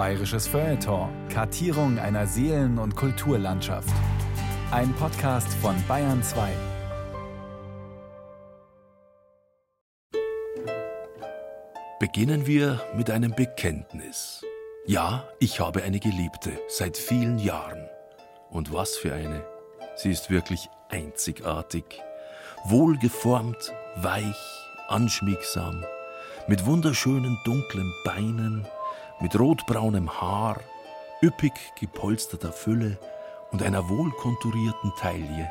Bayerisches Feuilleton. Kartierung einer Seelen- und Kulturlandschaft. Ein Podcast von Bayern 2. Beginnen wir mit einem Bekenntnis. Ja, ich habe eine Geliebte seit vielen Jahren. Und was für eine. Sie ist wirklich einzigartig. Wohlgeformt, weich, anschmiegsam, mit wunderschönen dunklen Beinen, mit rotbraunem Haar, üppig gepolsterter Fülle und einer wohlkonturierten Taille.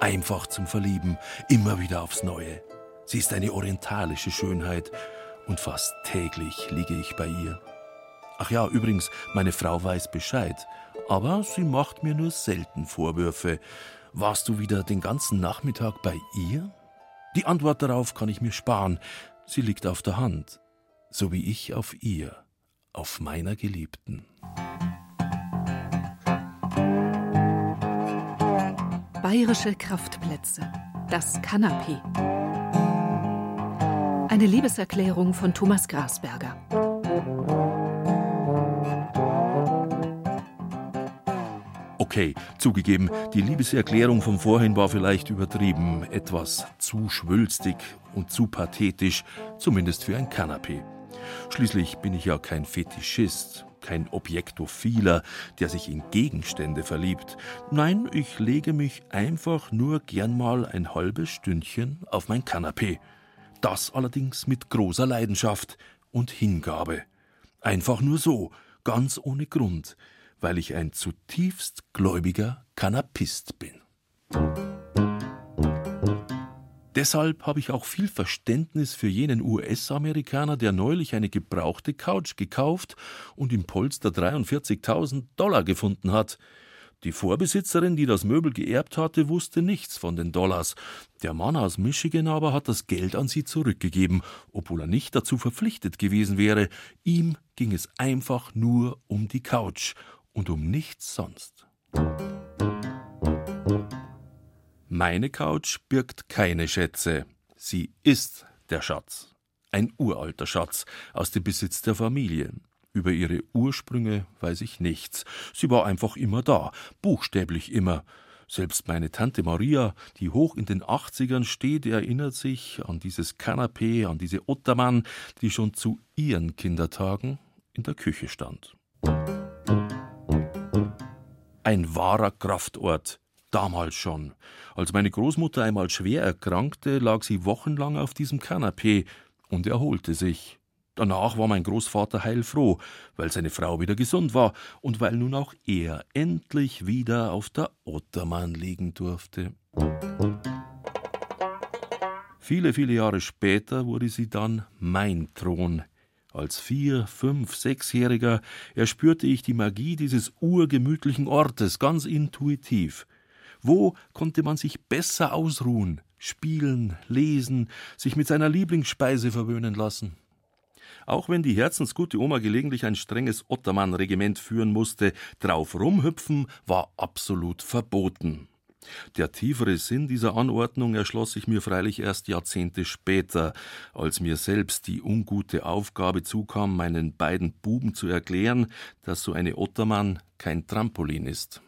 Einfach zum Verlieben, immer wieder aufs Neue. Sie ist eine orientalische Schönheit und fast täglich liege ich bei ihr. Ach ja, übrigens, meine Frau weiß Bescheid, aber sie macht mir nur selten Vorwürfe. Warst du wieder den ganzen Nachmittag bei ihr? Die Antwort darauf kann ich mir sparen. Sie liegt auf der Hand, so wie ich auf ihr, auf meiner Geliebten. Bayerische Kraftplätze. Das Kanapee. Eine Liebeserklärung von Thomas Grasberger. Okay, zugegeben, die Liebeserklärung von vorhin war vielleicht übertrieben, etwas zu schwülstig und zu pathetisch, zumindest für ein Kanapee. Schließlich bin ich ja kein Fetischist, kein Objektophiler, der sich in Gegenstände verliebt. Nein, ich lege mich einfach nur gern mal ein halbes Stündchen auf mein Kanapee. Das allerdings mit großer Leidenschaft und Hingabe. Einfach nur so, ganz ohne Grund weil ich ein zutiefst gläubiger Kanapist bin. Deshalb habe ich auch viel Verständnis für jenen US-Amerikaner, der neulich eine gebrauchte Couch gekauft und im Polster 43.000 Dollar gefunden hat. Die Vorbesitzerin, die das Möbel geerbt hatte, wusste nichts von den Dollars. Der Mann aus Michigan aber hat das Geld an sie zurückgegeben, obwohl er nicht dazu verpflichtet gewesen wäre. Ihm ging es einfach nur um die Couch und um nichts sonst. Meine Couch birgt keine Schätze. Sie ist der Schatz. Ein uralter Schatz aus dem Besitz der Familie. Über ihre Ursprünge weiß ich nichts. Sie war einfach immer da, buchstäblich immer. Selbst meine Tante Maria, die hoch in den Achtzigern steht, erinnert sich an dieses Kanapee, an diese Ottermann, die schon zu ihren Kindertagen in der Küche stand. Ein wahrer Kraftort. Damals schon. Als meine Großmutter einmal schwer erkrankte, lag sie wochenlang auf diesem Kanapee und erholte sich. Danach war mein Großvater heilfroh, weil seine Frau wieder gesund war und weil nun auch er endlich wieder auf der Ottermann liegen durfte. Viele, viele Jahre später wurde sie dann mein Thron. Als vier-, fünf-, sechsjähriger erspürte ich die Magie dieses urgemütlichen Ortes ganz intuitiv. Wo konnte man sich besser ausruhen, spielen, lesen, sich mit seiner Lieblingsspeise verwöhnen lassen? Auch wenn die herzensgute Oma gelegentlich ein strenges Ottermann-Regiment führen musste, drauf rumhüpfen war absolut verboten. Der tiefere Sinn dieser Anordnung erschloss sich mir freilich erst Jahrzehnte später, als mir selbst die ungute Aufgabe zukam, meinen beiden Buben zu erklären, dass so eine Ottermann kein Trampolin ist.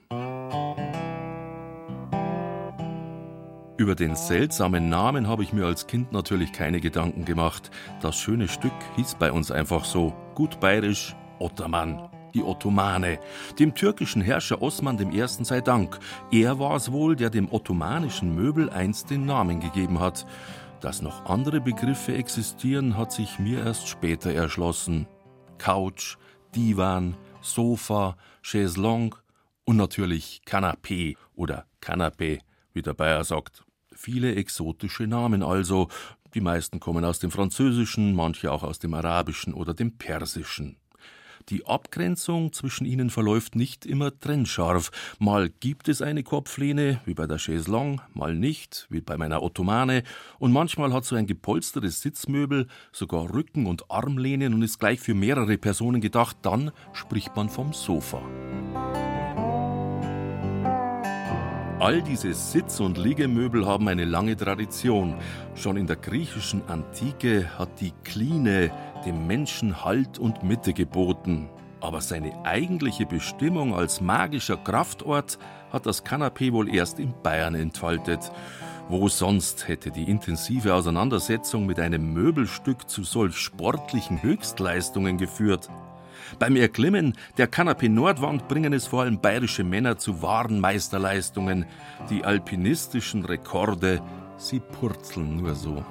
Über den seltsamen Namen habe ich mir als Kind natürlich keine Gedanken gemacht. Das schöne Stück hieß bei uns einfach so, gut bayerisch, Ottermann die Ottomane, dem türkischen Herrscher Osman I. sei Dank. Er war es wohl, der dem ottomanischen Möbel einst den Namen gegeben hat. Dass noch andere Begriffe existieren, hat sich mir erst später erschlossen. Couch, Divan, Sofa, Chaiselong und natürlich Canapé oder Canapé, wie der Bayer sagt. Viele exotische Namen also. Die meisten kommen aus dem Französischen, manche auch aus dem Arabischen oder dem Persischen. Die Abgrenzung zwischen ihnen verläuft nicht immer trennscharf. Mal gibt es eine Kopflehne, wie bei der Chaiselong, mal nicht, wie bei meiner Ottomane, und manchmal hat so ein gepolstertes Sitzmöbel sogar Rücken- und Armlehnen und ist gleich für mehrere Personen gedacht, dann spricht man vom Sofa. All diese Sitz- und Liegemöbel haben eine lange Tradition. Schon in der griechischen Antike hat die Kline dem Menschen Halt und Mitte geboten. Aber seine eigentliche Bestimmung als magischer Kraftort hat das Kanapee wohl erst in Bayern entfaltet. Wo sonst hätte die intensive Auseinandersetzung mit einem Möbelstück zu solch sportlichen Höchstleistungen geführt? Beim Erklimmen der Kanapee-Nordwand bringen es vor allem bayerische Männer zu wahren Meisterleistungen. Die alpinistischen Rekorde, sie purzeln nur so.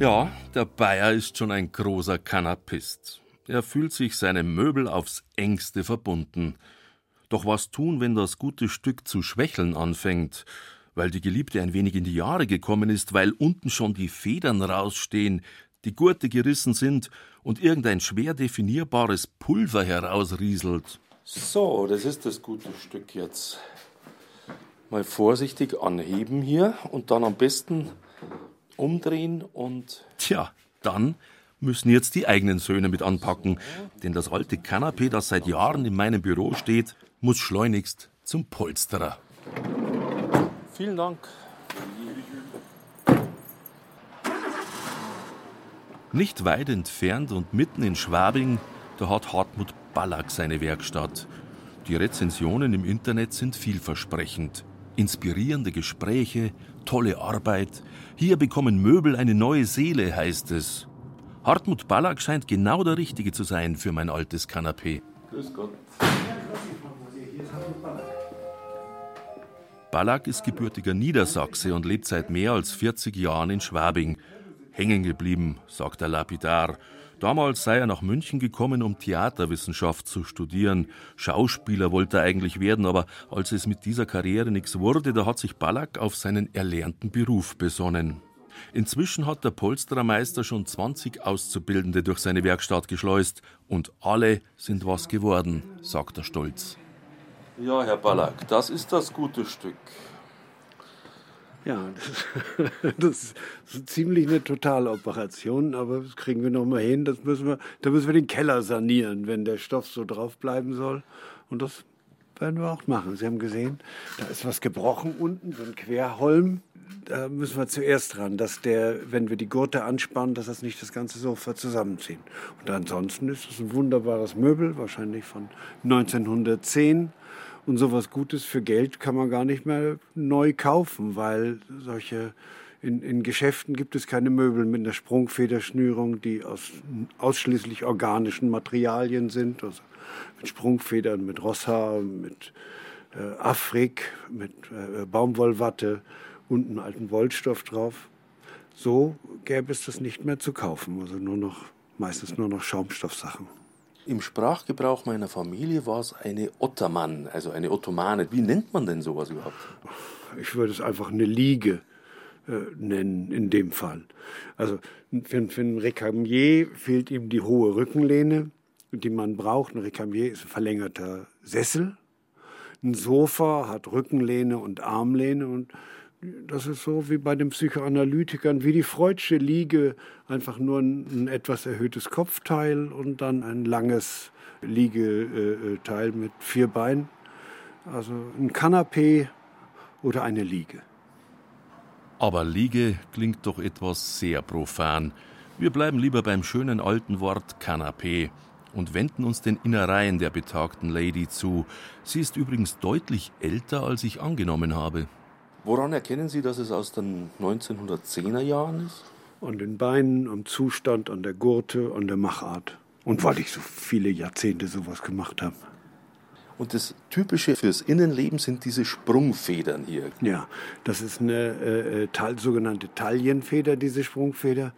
Ja, der Bayer ist schon ein großer Kanapist. Er fühlt sich seinem Möbel aufs engste verbunden. Doch was tun, wenn das gute Stück zu schwächeln anfängt? Weil die Geliebte ein wenig in die Jahre gekommen ist, weil unten schon die Federn rausstehen, die Gurte gerissen sind und irgendein schwer definierbares Pulver herausrieselt. So, das ist das gute Stück jetzt. Mal vorsichtig anheben hier und dann am besten umdrehen und. Tja, dann müssen jetzt die eigenen Söhne mit anpacken, denn das alte Kanapee, das seit Jahren in meinem Büro steht, muss schleunigst zum Polsterer. Vielen Dank. Nicht weit entfernt und mitten in Schwabing, da hat Hartmut Ballack seine Werkstatt. Die Rezensionen im Internet sind vielversprechend. Inspirierende Gespräche, tolle Arbeit. Hier bekommen Möbel eine neue Seele, heißt es. Hartmut Ballack scheint genau der Richtige zu sein für mein altes Kanapee. Grüß Gott. Ballack ist gebürtiger Niedersachse und lebt seit mehr als 40 Jahren in Schwabing. Hängen geblieben, sagt er lapidar. Damals sei er nach München gekommen, um Theaterwissenschaft zu studieren. Schauspieler wollte er eigentlich werden, aber als es mit dieser Karriere nichts wurde, da hat sich Ballack auf seinen erlernten Beruf besonnen. Inzwischen hat der Polsterermeister schon 20 Auszubildende durch seine Werkstatt geschleust und alle sind was geworden, sagt er stolz. Ja, Herr Ballack, das ist das gute Stück. Ja, das, das ist ziemlich eine Totaloperation, aber das kriegen wir noch mal hin. Das müssen wir, da müssen wir den Keller sanieren, wenn der Stoff so drauf bleiben soll. Und das werden wir auch machen. Sie haben gesehen, da ist was gebrochen unten, so ein Querholm. Da müssen wir zuerst dran, dass der, wenn wir die Gurte anspannen, dass das nicht das ganze Sofa zusammenziehen. Und ansonsten ist es ein wunderbares Möbel, wahrscheinlich von 1910 und sowas Gutes für Geld kann man gar nicht mehr neu kaufen, weil solche in, in Geschäften gibt es keine Möbel mit einer Sprungfederschnürung, die aus ausschließlich organischen Materialien sind, also mit Sprungfedern, mit Rosshaar, mit äh, Afrik, mit äh, Baumwollwatte und einem alten Wollstoff drauf. So gäbe es das nicht mehr zu kaufen, also nur noch meistens nur noch Schaumstoffsachen. Im Sprachgebrauch meiner Familie war es eine Ottermann, also eine Ottomane. Wie nennt man denn sowas überhaupt? Ich würde es einfach eine Liege äh, nennen, in dem Fall. Also für, für einen Recamier fehlt ihm die hohe Rückenlehne, die man braucht. Ein Recamier ist ein verlängerter Sessel. Ein Sofa hat Rückenlehne und Armlehne und das ist so wie bei den Psychoanalytikern, wie die Freudsche Liege, einfach nur ein, ein etwas erhöhtes Kopfteil und dann ein langes Liegeteil mit vier Beinen. Also ein Kanapee oder eine Liege. Aber Liege klingt doch etwas sehr profan. Wir bleiben lieber beim schönen alten Wort Kanapee und wenden uns den Innereien der betagten Lady zu. Sie ist übrigens deutlich älter, als ich angenommen habe. Woran erkennen Sie, dass es aus den 1910er Jahren ist? An den Beinen, am Zustand, an der Gurte, an der Machart. Und weil ich so viele Jahrzehnte sowas gemacht habe. Und das Typische fürs Innenleben sind diese Sprungfedern hier. Ja, das ist eine äh, äh sogenannte Taillenfeder, diese Sprungfeder.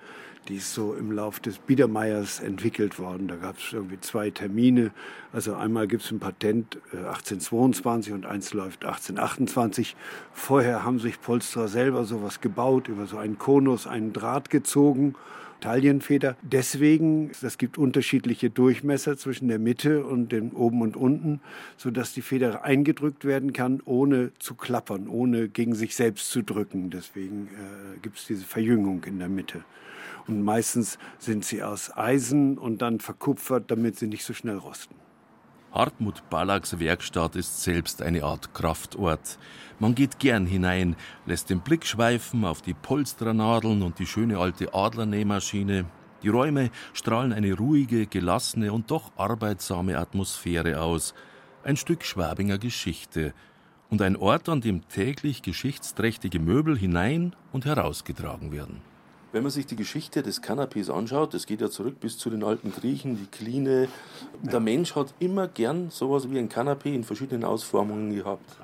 Die ist so im Lauf des Biedermeiers entwickelt worden. Da gab es irgendwie zwei Termine. Also einmal gibt es ein Patent äh, 1822 und eins läuft 1828. Vorher haben sich Polsterer selber sowas gebaut, über so einen Konus, einen Draht gezogen. Taillenfeder. Deswegen, es gibt unterschiedliche Durchmesser zwischen der Mitte und dem oben und unten, sodass die Feder eingedrückt werden kann, ohne zu klappern, ohne gegen sich selbst zu drücken. Deswegen äh, gibt es diese Verjüngung in der Mitte. Und meistens sind sie aus Eisen und dann verkupfert, damit sie nicht so schnell rosten. Hartmut Ballacks Werkstatt ist selbst eine Art Kraftort. Man geht gern hinein, lässt den Blick schweifen auf die Polsternadeln und die schöne alte Adlernähmaschine. Die Räume strahlen eine ruhige, gelassene und doch arbeitsame Atmosphäre aus. Ein Stück Schwabinger Geschichte und ein Ort, an dem täglich geschichtsträchtige Möbel hinein und herausgetragen werden. Wenn man sich die Geschichte des Kanapés anschaut, das geht ja zurück bis zu den alten Griechen, die Kline. Der Mensch hat immer gern sowas wie ein Kanapé in verschiedenen Ausformungen gehabt.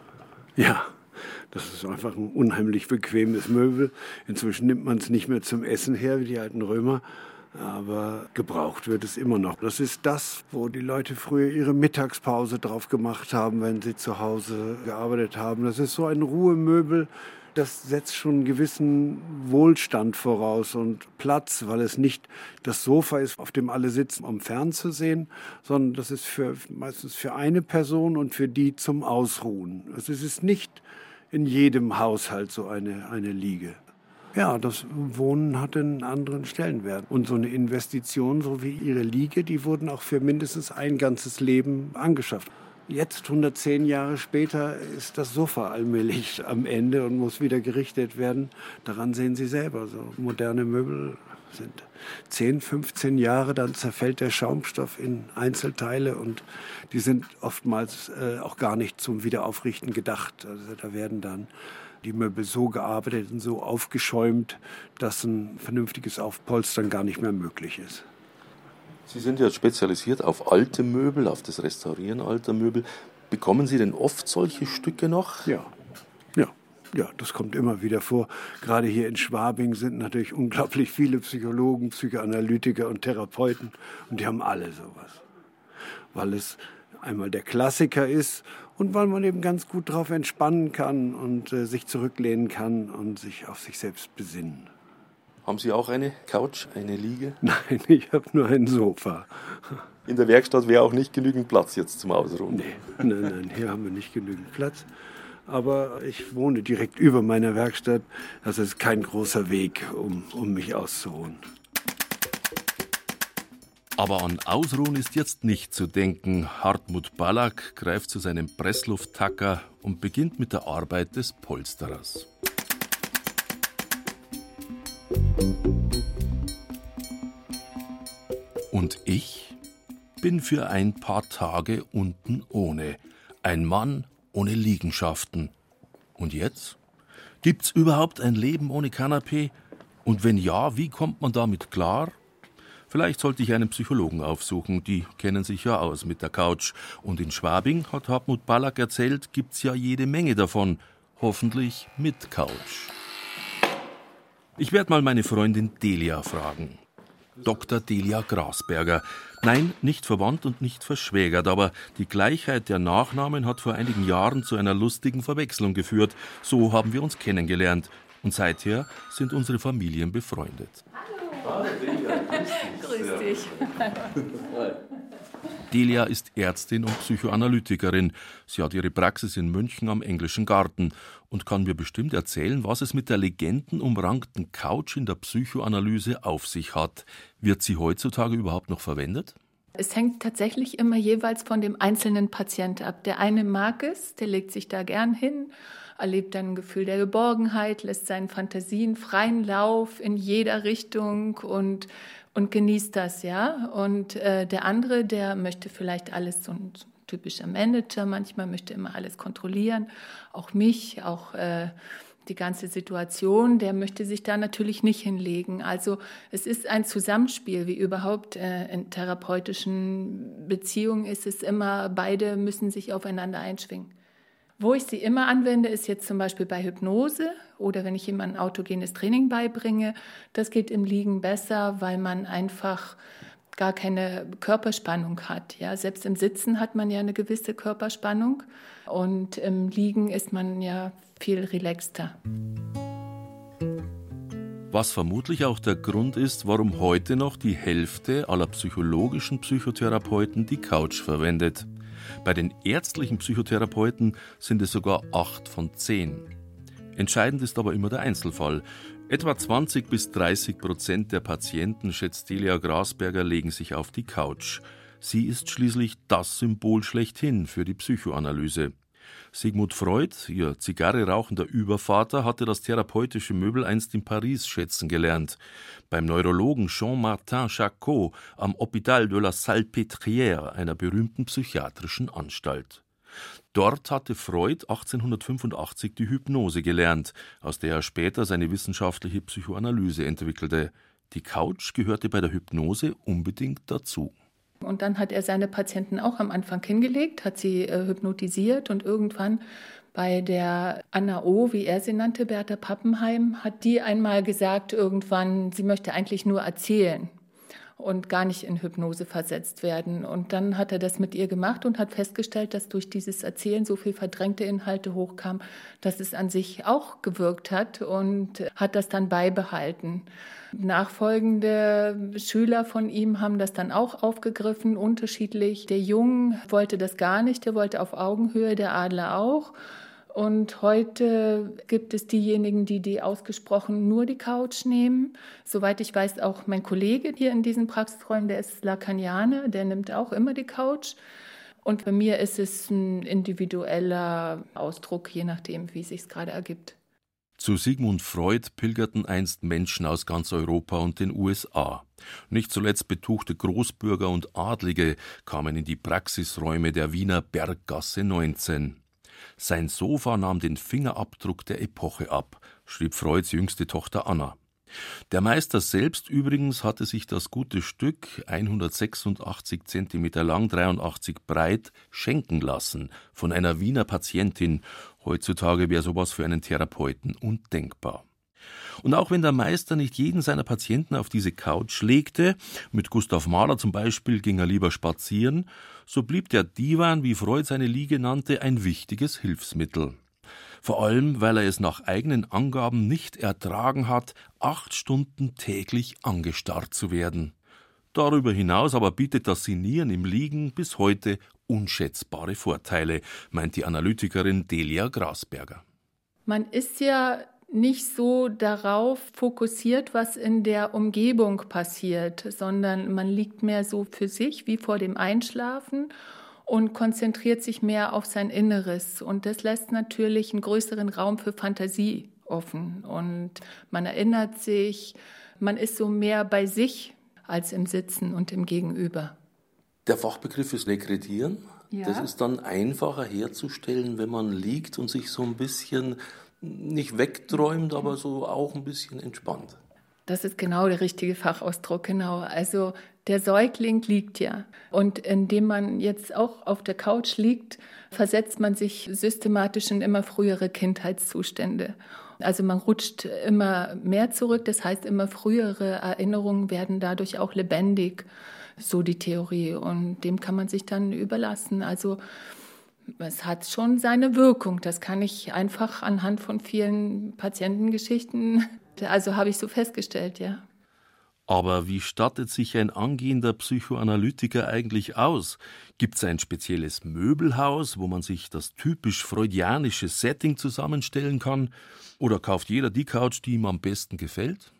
Ja, das ist einfach ein unheimlich bequemes Möbel. Inzwischen nimmt man es nicht mehr zum Essen her, wie die alten Römer. Aber gebraucht wird es immer noch. Das ist das, wo die Leute früher ihre Mittagspause drauf gemacht haben, wenn sie zu Hause gearbeitet haben. Das ist so ein Ruhemöbel, das setzt schon einen gewissen Wohlstand voraus und Platz, weil es nicht das Sofa ist, auf dem alle sitzen, um fernzusehen, sondern das ist für, meistens für eine Person und für die zum Ausruhen. Also es ist nicht in jedem Haushalt so eine, eine Liege. Ja, das Wohnen hat einen anderen Stellenwert. Und so eine Investition, so wie Ihre Liege, die wurden auch für mindestens ein ganzes Leben angeschafft. Jetzt, 110 Jahre später, ist das Sofa allmählich am Ende und muss wieder gerichtet werden. Daran sehen Sie selber. So moderne Möbel sind 10, 15 Jahre, dann zerfällt der Schaumstoff in Einzelteile und die sind oftmals äh, auch gar nicht zum Wiederaufrichten gedacht. Also da werden dann die Möbel so gearbeitet und so aufgeschäumt, dass ein vernünftiges Aufpolstern gar nicht mehr möglich ist. Sie sind ja spezialisiert auf alte Möbel, auf das Restaurieren alter Möbel. Bekommen Sie denn oft solche Stücke noch? Ja, ja, das kommt immer wieder vor. Gerade hier in Schwabing sind natürlich unglaublich viele Psychologen, Psychoanalytiker und Therapeuten und die haben alle sowas. Weil es einmal der Klassiker ist und weil man eben ganz gut darauf entspannen kann und äh, sich zurücklehnen kann und sich auf sich selbst besinnen. Haben Sie auch eine Couch, eine Liege? Nein, ich habe nur ein Sofa. In der Werkstatt wäre auch nicht genügend Platz jetzt zum Ausruhen. Nee, nein, nein, hier haben wir nicht genügend Platz. Aber ich wohne direkt über meiner Werkstatt. Das ist kein großer Weg, um, um mich auszuruhen. Aber an Ausruhen ist jetzt nicht zu denken. Hartmut Ballack greift zu seinem Presslufttacker und beginnt mit der Arbeit des Polsterers. Und ich bin für ein paar Tage unten ohne. Ein Mann ohne Liegenschaften. Und jetzt? Gibt's überhaupt ein Leben ohne Kanapee? Und wenn ja, wie kommt man damit klar? Vielleicht sollte ich einen Psychologen aufsuchen, die kennen sich ja aus mit der Couch. Und in Schwabing, hat Hartmut Ballack erzählt, gibt's ja jede Menge davon. Hoffentlich mit Couch. Ich werde mal meine Freundin Delia fragen. Dr. Delia Grasberger. Nein, nicht verwandt und nicht verschwägert, aber die Gleichheit der Nachnamen hat vor einigen Jahren zu einer lustigen Verwechslung geführt. So haben wir uns kennengelernt. Und seither sind unsere Familien befreundet. Hallo. Hallo Delia, grüß dich. Grüß dich. Delia ist Ärztin und Psychoanalytikerin. Sie hat ihre Praxis in München am Englischen Garten und kann mir bestimmt erzählen, was es mit der legendenumrankten Couch in der Psychoanalyse auf sich hat. Wird sie heutzutage überhaupt noch verwendet? Es hängt tatsächlich immer jeweils von dem einzelnen Patient ab. Der eine mag es, der legt sich da gern hin, erlebt dann ein Gefühl der Geborgenheit, lässt seinen Fantasien freien Lauf in jeder Richtung und und genießt das, ja. Und äh, der andere, der möchte vielleicht alles so ein, typischer Manager, manchmal möchte immer alles kontrollieren, auch mich, auch äh, die ganze Situation, der möchte sich da natürlich nicht hinlegen. Also es ist ein Zusammenspiel, wie überhaupt äh, in therapeutischen Beziehungen ist es immer, beide müssen sich aufeinander einschwingen. Wo ich sie immer anwende, ist jetzt zum Beispiel bei Hypnose oder wenn ich jemandem autogenes Training beibringe. Das geht im Liegen besser, weil man einfach gar keine Körperspannung hat. Ja, selbst im Sitzen hat man ja eine gewisse Körperspannung und im Liegen ist man ja viel relaxter. Was vermutlich auch der Grund ist, warum heute noch die Hälfte aller psychologischen Psychotherapeuten die Couch verwendet. Bei den ärztlichen Psychotherapeuten sind es sogar acht von zehn. Entscheidend ist aber immer der Einzelfall. Etwa 20 bis 30 Prozent der Patienten, schätzt Delia Grasberger, legen sich auf die Couch. Sie ist schließlich das Symbol schlechthin für die Psychoanalyse. Sigmund Freud, ihr Zigarre rauchender Übervater, hatte das therapeutische Möbel einst in Paris schätzen gelernt. Beim Neurologen Jean-Martin Charcot am Hôpital de la Salpêtrière, einer berühmten psychiatrischen Anstalt. Dort hatte Freud 1885 die Hypnose gelernt, aus der er später seine wissenschaftliche Psychoanalyse entwickelte. Die Couch gehörte bei der Hypnose unbedingt dazu. Und dann hat er seine Patienten auch am Anfang hingelegt, hat sie äh, hypnotisiert und irgendwann bei der Anna O., wie er sie nannte, Bertha Pappenheim, hat die einmal gesagt irgendwann, sie möchte eigentlich nur erzählen und gar nicht in Hypnose versetzt werden. Und dann hat er das mit ihr gemacht und hat festgestellt, dass durch dieses Erzählen so viel verdrängte Inhalte hochkam, dass es an sich auch gewirkt hat und hat das dann beibehalten. Nachfolgende Schüler von ihm haben das dann auch aufgegriffen, unterschiedlich. Der Jung wollte das gar nicht, der wollte auf Augenhöhe, der Adler auch. Und heute gibt es diejenigen, die die ausgesprochen nur die Couch nehmen. Soweit ich weiß, auch mein Kollege hier in diesen Praxisräumen, der ist Lacanianer, der nimmt auch immer die Couch. Und bei mir ist es ein individueller Ausdruck, je nachdem, wie sich gerade ergibt. Zu Sigmund Freud pilgerten einst Menschen aus ganz Europa und den USA. Nicht zuletzt betuchte Großbürger und Adlige kamen in die Praxisräume der Wiener Berggasse 19. Sein Sofa nahm den Fingerabdruck der Epoche ab, schrieb Freuds jüngste Tochter Anna. Der Meister selbst übrigens hatte sich das gute Stück, 186 Zentimeter lang, 83 breit, schenken lassen von einer Wiener Patientin. Heutzutage wäre sowas für einen Therapeuten undenkbar. Und auch wenn der Meister nicht jeden seiner Patienten auf diese Couch legte, mit Gustav Mahler zum Beispiel ging er lieber spazieren, so blieb der Divan, wie Freud seine Liege nannte, ein wichtiges Hilfsmittel. Vor allem, weil er es nach eigenen Angaben nicht ertragen hat, acht Stunden täglich angestarrt zu werden. Darüber hinaus aber bietet das Sinieren im Liegen bis heute unschätzbare Vorteile, meint die Analytikerin Delia Grasberger. Man ist ja nicht so darauf fokussiert, was in der Umgebung passiert, sondern man liegt mehr so für sich wie vor dem Einschlafen und konzentriert sich mehr auf sein Inneres. Und das lässt natürlich einen größeren Raum für Fantasie offen. Und man erinnert sich, man ist so mehr bei sich als im Sitzen und im Gegenüber. Der Fachbegriff ist Rekredieren. Ja. Das ist dann einfacher herzustellen, wenn man liegt und sich so ein bisschen nicht wegträumt, aber so auch ein bisschen entspannt. Das ist genau der richtige Fachausdruck, genau. Also der Säugling liegt ja. Und indem man jetzt auch auf der Couch liegt, versetzt man sich systematisch in immer frühere Kindheitszustände. Also man rutscht immer mehr zurück, das heißt immer frühere Erinnerungen werden dadurch auch lebendig, so die Theorie. Und dem kann man sich dann überlassen. Also es hat schon seine Wirkung. Das kann ich einfach anhand von vielen Patientengeschichten, also habe ich so festgestellt, ja. Aber wie stattet sich ein angehender Psychoanalytiker eigentlich aus? Gibt es ein spezielles Möbelhaus, wo man sich das typisch freudianische Setting zusammenstellen kann? Oder kauft jeder die Couch, die ihm am besten gefällt?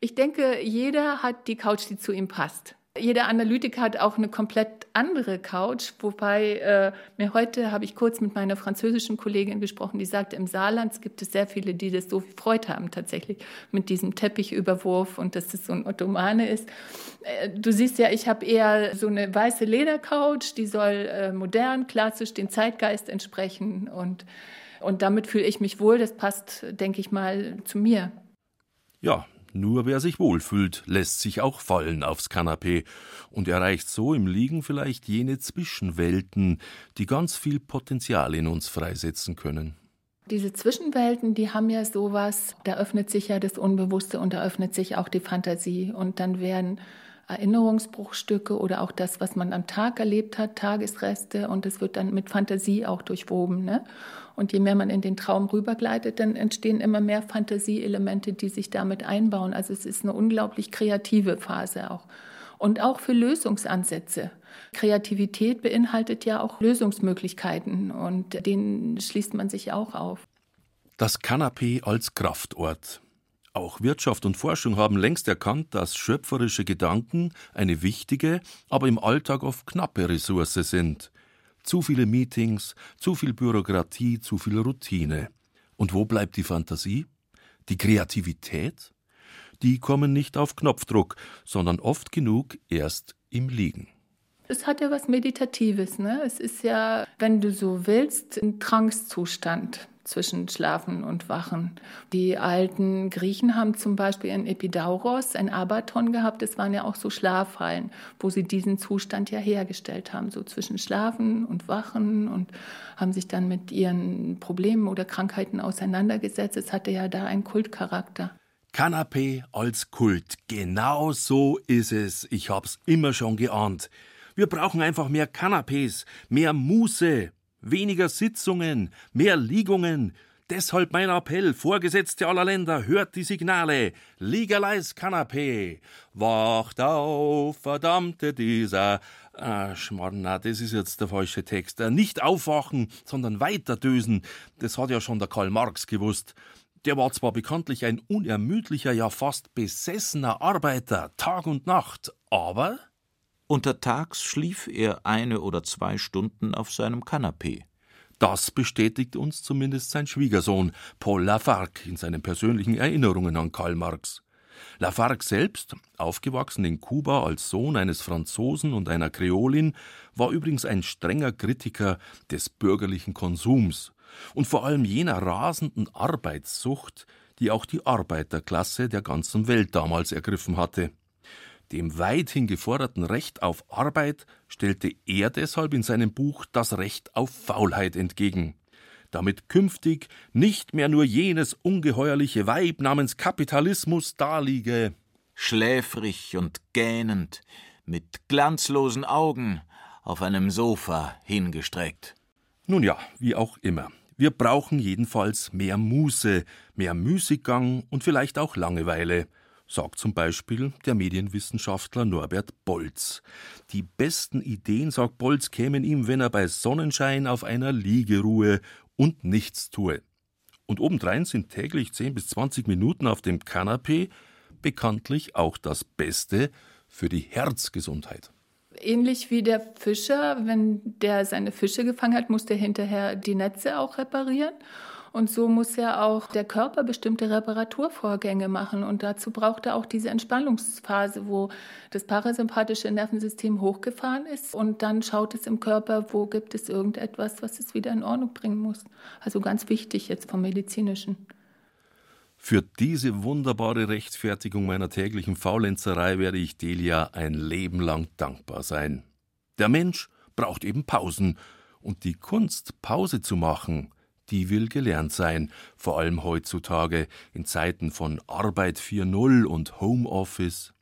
Ich denke, jeder hat die Couch, die zu ihm passt. Jeder Analytiker hat auch eine komplett andere Couch, wobei äh, mir heute habe ich kurz mit meiner französischen Kollegin gesprochen, die sagte, im Saarland gibt es sehr viele, die das so Freude haben tatsächlich mit diesem Teppichüberwurf und dass das so ein Ottomane ist. Äh, du siehst ja, ich habe eher so eine weiße Ledercouch, die soll äh, modern, klassisch den Zeitgeist entsprechen und, und damit fühle ich mich wohl. Das passt, denke ich mal, zu mir. Ja, nur wer sich wohlfühlt, lässt sich auch fallen aufs Kanapee und erreicht so im Liegen vielleicht jene Zwischenwelten, die ganz viel Potenzial in uns freisetzen können. Diese Zwischenwelten, die haben ja sowas, da öffnet sich ja das Unbewusste und da öffnet sich auch die Fantasie und dann werden Erinnerungsbruchstücke oder auch das, was man am Tag erlebt hat, Tagesreste und es wird dann mit Fantasie auch durchwoben. Ne? Und je mehr man in den Traum rübergleitet, dann entstehen immer mehr Fantasieelemente, die sich damit einbauen. Also es ist eine unglaublich kreative Phase auch. Und auch für Lösungsansätze. Kreativität beinhaltet ja auch Lösungsmöglichkeiten und denen schließt man sich auch auf. Das Kanapee als Kraftort. Auch Wirtschaft und Forschung haben längst erkannt, dass schöpferische Gedanken eine wichtige, aber im Alltag oft knappe Ressource sind. Zu viele Meetings, zu viel Bürokratie, zu viel Routine. Und wo bleibt die Fantasie? Die Kreativität? Die kommen nicht auf Knopfdruck, sondern oft genug erst im Liegen. Es hat ja was Meditatives. Ne? Es ist ja, wenn du so willst, ein Trancezustand zwischen Schlafen und Wachen. Die alten Griechen haben zum Beispiel in Epidauros ein Abaton gehabt. Das waren ja auch so Schlafhallen, wo sie diesen Zustand ja hergestellt haben, so zwischen Schlafen und Wachen und haben sich dann mit ihren Problemen oder Krankheiten auseinandergesetzt. Es hatte ja da einen Kultcharakter. Kanapé als Kult. Genau so ist es. Ich hab's immer schon geahnt. Wir brauchen einfach mehr Kanapés, mehr Muße, weniger Sitzungen, mehr Liegungen. Deshalb mein Appell, Vorgesetzte aller Länder, hört die Signale. Legalize Kanapé. Wacht auf, verdammte dieser. Ah, Schmarrna, das ist jetzt der falsche Text. Äh, nicht aufwachen, sondern weiterdösen. Das hat ja schon der Karl Marx gewusst. Der war zwar bekanntlich ein unermüdlicher, ja fast besessener Arbeiter, Tag und Nacht, aber Untertags schlief er eine oder zwei Stunden auf seinem Kanapee. Das bestätigt uns zumindest sein Schwiegersohn Paul Lafargue in seinen persönlichen Erinnerungen an Karl Marx. Lafargue selbst, aufgewachsen in Kuba als Sohn eines Franzosen und einer Kreolin, war übrigens ein strenger Kritiker des bürgerlichen Konsums und vor allem jener rasenden Arbeitssucht, die auch die Arbeiterklasse der ganzen Welt damals ergriffen hatte. Dem weithin geforderten Recht auf Arbeit stellte er deshalb in seinem Buch das Recht auf Faulheit entgegen, damit künftig nicht mehr nur jenes ungeheuerliche Weib namens Kapitalismus daliege. Schläfrig und gähnend, mit glanzlosen Augen, auf einem Sofa hingestreckt. Nun ja, wie auch immer. Wir brauchen jedenfalls mehr Muße, mehr Müßiggang und vielleicht auch Langeweile sagt zum Beispiel der Medienwissenschaftler Norbert Bolz. Die besten Ideen, sagt Bolz, kämen ihm, wenn er bei Sonnenschein auf einer Liege ruhe und nichts tue. Und obendrein sind täglich 10 bis 20 Minuten auf dem Kanapee bekanntlich auch das Beste für die Herzgesundheit. Ähnlich wie der Fischer, wenn der seine Fische gefangen hat, muss der hinterher die Netze auch reparieren. Und so muss ja auch der Körper bestimmte Reparaturvorgänge machen. Und dazu braucht er auch diese Entspannungsphase, wo das parasympathische Nervensystem hochgefahren ist. Und dann schaut es im Körper, wo gibt es irgendetwas, was es wieder in Ordnung bringen muss. Also ganz wichtig jetzt vom medizinischen. Für diese wunderbare Rechtfertigung meiner täglichen Faulenzerei werde ich Delia ein Leben lang dankbar sein. Der Mensch braucht eben Pausen, und die Kunst, Pause zu machen, die will gelernt sein, vor allem heutzutage in Zeiten von Arbeit 4.0 und Homeoffice.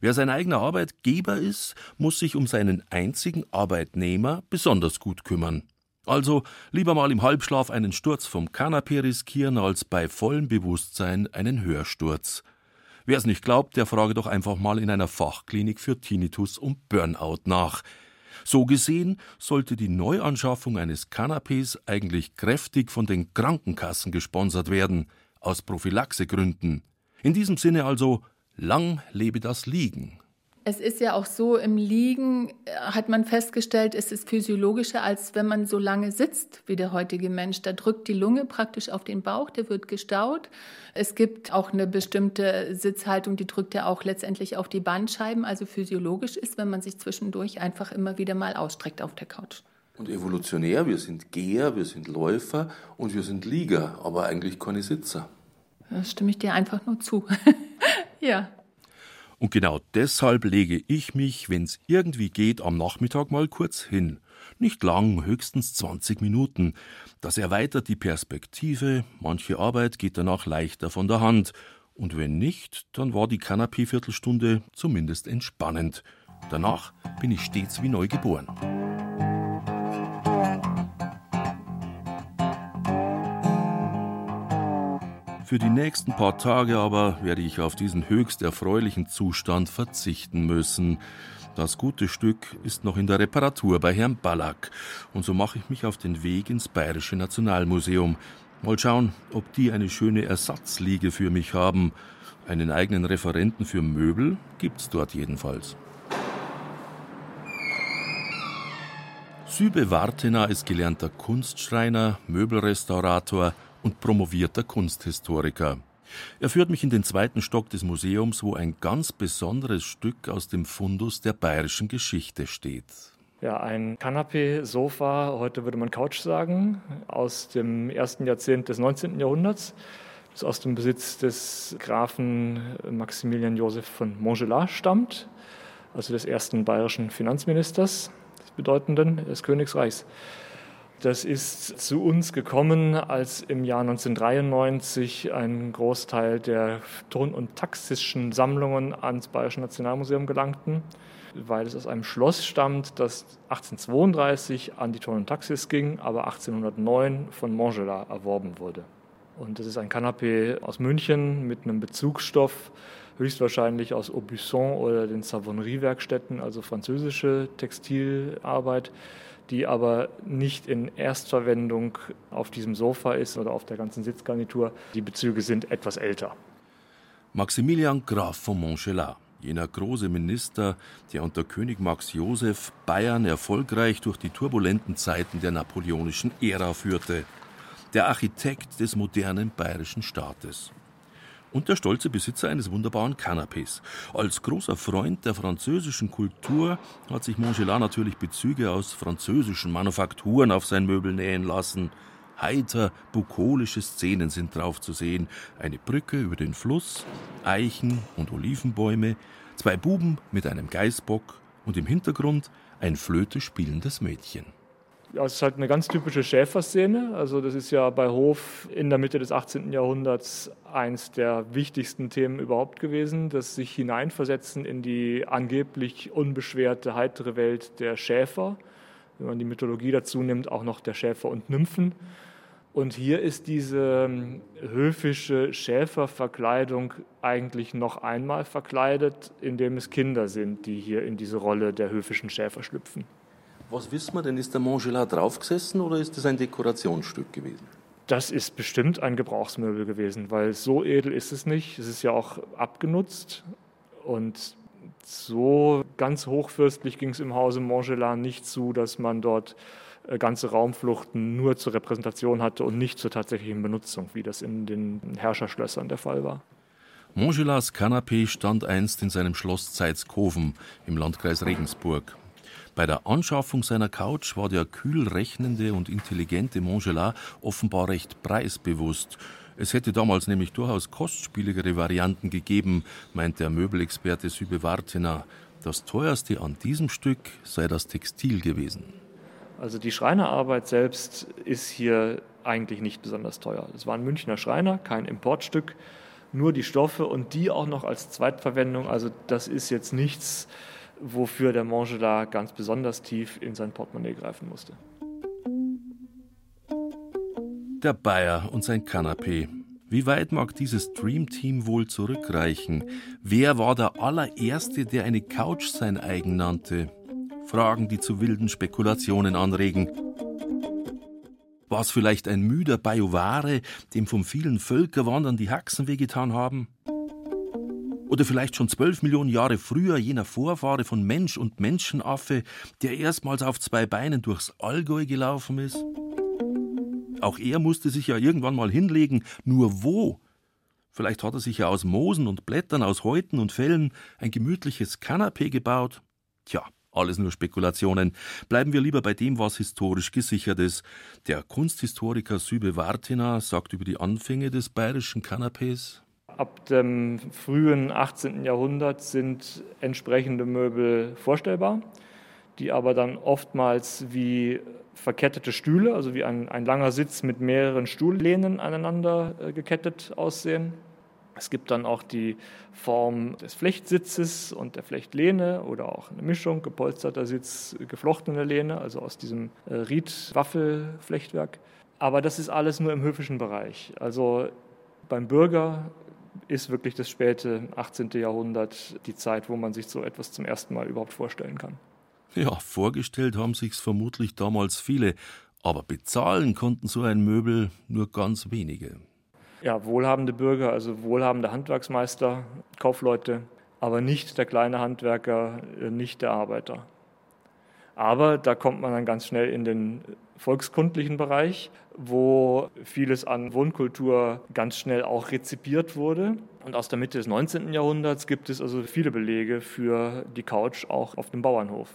Wer sein eigener Arbeitgeber ist, muss sich um seinen einzigen Arbeitnehmer besonders gut kümmern. Also lieber mal im Halbschlaf einen Sturz vom Kanapee riskieren, als bei vollem Bewusstsein einen Hörsturz. Wer es nicht glaubt, der frage doch einfach mal in einer Fachklinik für Tinnitus und Burnout nach. So gesehen sollte die Neuanschaffung eines Kanapés eigentlich kräftig von den Krankenkassen gesponsert werden, aus Prophylaxegründen. In diesem Sinne also, lang lebe das Liegen. Es ist ja auch so, im Liegen äh, hat man festgestellt, es ist physiologischer, als wenn man so lange sitzt wie der heutige Mensch. Da drückt die Lunge praktisch auf den Bauch, der wird gestaut. Es gibt auch eine bestimmte Sitzhaltung, die drückt ja auch letztendlich auf die Bandscheiben. Also physiologisch ist, wenn man sich zwischendurch einfach immer wieder mal ausstreckt auf der Couch. Und evolutionär, wir sind Geher, wir sind Läufer und wir sind Lieger, aber eigentlich keine Sitzer. Da stimme ich dir einfach nur zu. ja. Und genau deshalb lege ich mich, wenn's irgendwie geht, am Nachmittag mal kurz hin. Nicht lang, höchstens 20 Minuten. Das erweitert die Perspektive, manche Arbeit geht danach leichter von der Hand. Und wenn nicht, dann war die Kanapee-Viertelstunde zumindest entspannend. Danach bin ich stets wie neu geboren. Für die nächsten paar Tage aber werde ich auf diesen höchst erfreulichen Zustand verzichten müssen. Das gute Stück ist noch in der Reparatur bei Herrn Ballack, und so mache ich mich auf den Weg ins Bayerische Nationalmuseum. Mal schauen, ob die eine schöne Ersatzliege für mich haben. Einen eigenen Referenten für Möbel gibt's dort jedenfalls. Sübe Wartena ist gelernter Kunstschreiner, Möbelrestaurator und promovierter Kunsthistoriker. Er führt mich in den zweiten Stock des Museums, wo ein ganz besonderes Stück aus dem Fundus der bayerischen Geschichte steht. Ja, ein Kanapee-Sofa, heute würde man Couch sagen, aus dem ersten Jahrzehnt des 19. Jahrhunderts. Das aus dem Besitz des Grafen Maximilian Joseph von Montgelat stammt, also des ersten bayerischen Finanzministers, des bedeutenden des Königsreichs. Das ist zu uns gekommen, als im Jahr 1993 ein Großteil der ton- und taxischen Sammlungen ans Bayerische Nationalmuseum gelangten, weil es aus einem Schloss stammt, das 1832 an die Ton- und Taxis ging, aber 1809 von Montgelat erworben wurde. Und das ist ein Kanapee aus München mit einem Bezugsstoff, höchstwahrscheinlich aus Aubusson oder den Savonnerie-Werkstätten, also französische Textilarbeit die aber nicht in Erstverwendung auf diesem Sofa ist oder auf der ganzen Sitzgarnitur. Die Bezüge sind etwas älter. Maximilian Graf von Montgelat, jener große Minister, der unter König Max Joseph Bayern erfolgreich durch die turbulenten Zeiten der napoleonischen Ära führte, der Architekt des modernen bayerischen Staates und der stolze Besitzer eines wunderbaren Canapés. Als großer Freund der französischen Kultur hat sich Montgelat natürlich Bezüge aus französischen Manufakturen auf sein Möbel nähen lassen. Heiter, bukolische Szenen sind drauf zu sehen. Eine Brücke über den Fluss, Eichen und Olivenbäume, zwei Buben mit einem Geißbock und im Hintergrund ein Flöte spielendes Mädchen. Es ist halt eine ganz typische Schäferszene. Also das ist ja bei Hof in der Mitte des 18. Jahrhunderts eins der wichtigsten Themen überhaupt gewesen, das sich hineinversetzen in die angeblich unbeschwerte, heitere Welt der Schäfer. Wenn man die Mythologie dazu nimmt, auch noch der Schäfer und Nymphen. Und hier ist diese ähm, höfische Schäferverkleidung eigentlich noch einmal verkleidet, indem es Kinder sind, die hier in diese Rolle der höfischen Schäfer schlüpfen. Was wissen wir denn? Ist der Montgelat draufgesessen oder ist das ein Dekorationsstück gewesen? Das ist bestimmt ein Gebrauchsmöbel gewesen, weil so edel ist es nicht. Es ist ja auch abgenutzt und so ganz hochfürstlich ging es im Hause Montgelat nicht zu, dass man dort äh, ganze Raumfluchten nur zur Repräsentation hatte und nicht zur tatsächlichen Benutzung, wie das in den Herrscherschlössern der Fall war. Montgelats Kanapee stand einst in seinem Schloss Zeitskoven im Landkreis Regensburg. Bei der Anschaffung seiner Couch war der kühl rechnende und intelligente Montgelat offenbar recht preisbewusst. Es hätte damals nämlich durchaus kostspieligere Varianten gegeben, meint der Möbelexperte Sübe Wartener. Das teuerste an diesem Stück sei das Textil gewesen. Also die Schreinerarbeit selbst ist hier eigentlich nicht besonders teuer. Es war ein Münchner Schreiner, kein Importstück, nur die Stoffe und die auch noch als Zweitverwendung. Also das ist jetzt nichts, wofür der Mangelat ganz besonders tief in sein Portemonnaie greifen musste. Der Bayer und sein Kanapee. Wie weit mag dieses Dreamteam wohl zurückreichen? Wer war der allererste, der eine Couch sein eigen nannte? Fragen, die zu wilden Spekulationen anregen. War es vielleicht ein müder Bajuware, dem vom vielen Völkerwandern die Haxen wehgetan haben? Oder vielleicht schon zwölf Millionen Jahre früher jener Vorfahre von Mensch und Menschenaffe, der erstmals auf zwei Beinen durchs Allgäu gelaufen ist? Auch er musste sich ja irgendwann mal hinlegen, nur wo? Vielleicht hat er sich ja aus Moosen und Blättern, aus Häuten und Fellen ein gemütliches Kanapee gebaut. Tja, alles nur Spekulationen. Bleiben wir lieber bei dem, was historisch gesichert ist. Der Kunsthistoriker Sübe Wartina sagt über die Anfänge des bayerischen Kanapees ab dem frühen 18. Jahrhundert sind entsprechende Möbel vorstellbar, die aber dann oftmals wie verkettete Stühle, also wie ein, ein langer Sitz mit mehreren Stuhllehnen aneinander äh, gekettet aussehen. Es gibt dann auch die Form des Flechtsitzes und der Flechtlehne oder auch eine Mischung, gepolsterter Sitz, geflochtene Lehne, also aus diesem äh, Ried-Waffelflechtwerk. Aber das ist alles nur im höfischen Bereich. Also beim Bürger ist wirklich das späte 18. Jahrhundert die Zeit, wo man sich so etwas zum ersten Mal überhaupt vorstellen kann. Ja, vorgestellt haben sich's vermutlich damals viele, Aber bezahlen konnten so ein Möbel nur ganz wenige. Ja, wohlhabende Bürger, also wohlhabende Handwerksmeister, Kaufleute, aber nicht der kleine Handwerker, äh, nicht der Arbeiter. Aber da kommt man dann ganz schnell in den volkskundlichen Bereich, wo vieles an Wohnkultur ganz schnell auch rezipiert wurde. Und aus der Mitte des 19. Jahrhunderts gibt es also viele Belege für die Couch auch auf dem Bauernhof.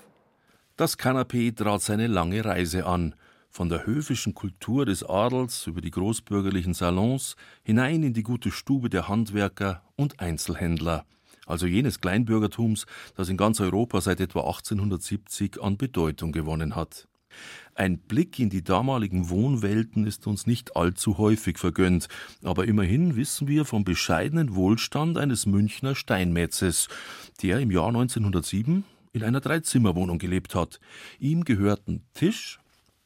Das Kanapee trat seine lange Reise an, von der höfischen Kultur des Adels über die großbürgerlichen Salons hinein in die gute Stube der Handwerker und Einzelhändler also jenes Kleinbürgertums, das in ganz Europa seit etwa 1870 an Bedeutung gewonnen hat. Ein Blick in die damaligen Wohnwelten ist uns nicht allzu häufig vergönnt, aber immerhin wissen wir vom bescheidenen Wohlstand eines Münchner Steinmetzes, der im Jahr 1907 in einer Dreizimmerwohnung gelebt hat. Ihm gehörten Tisch,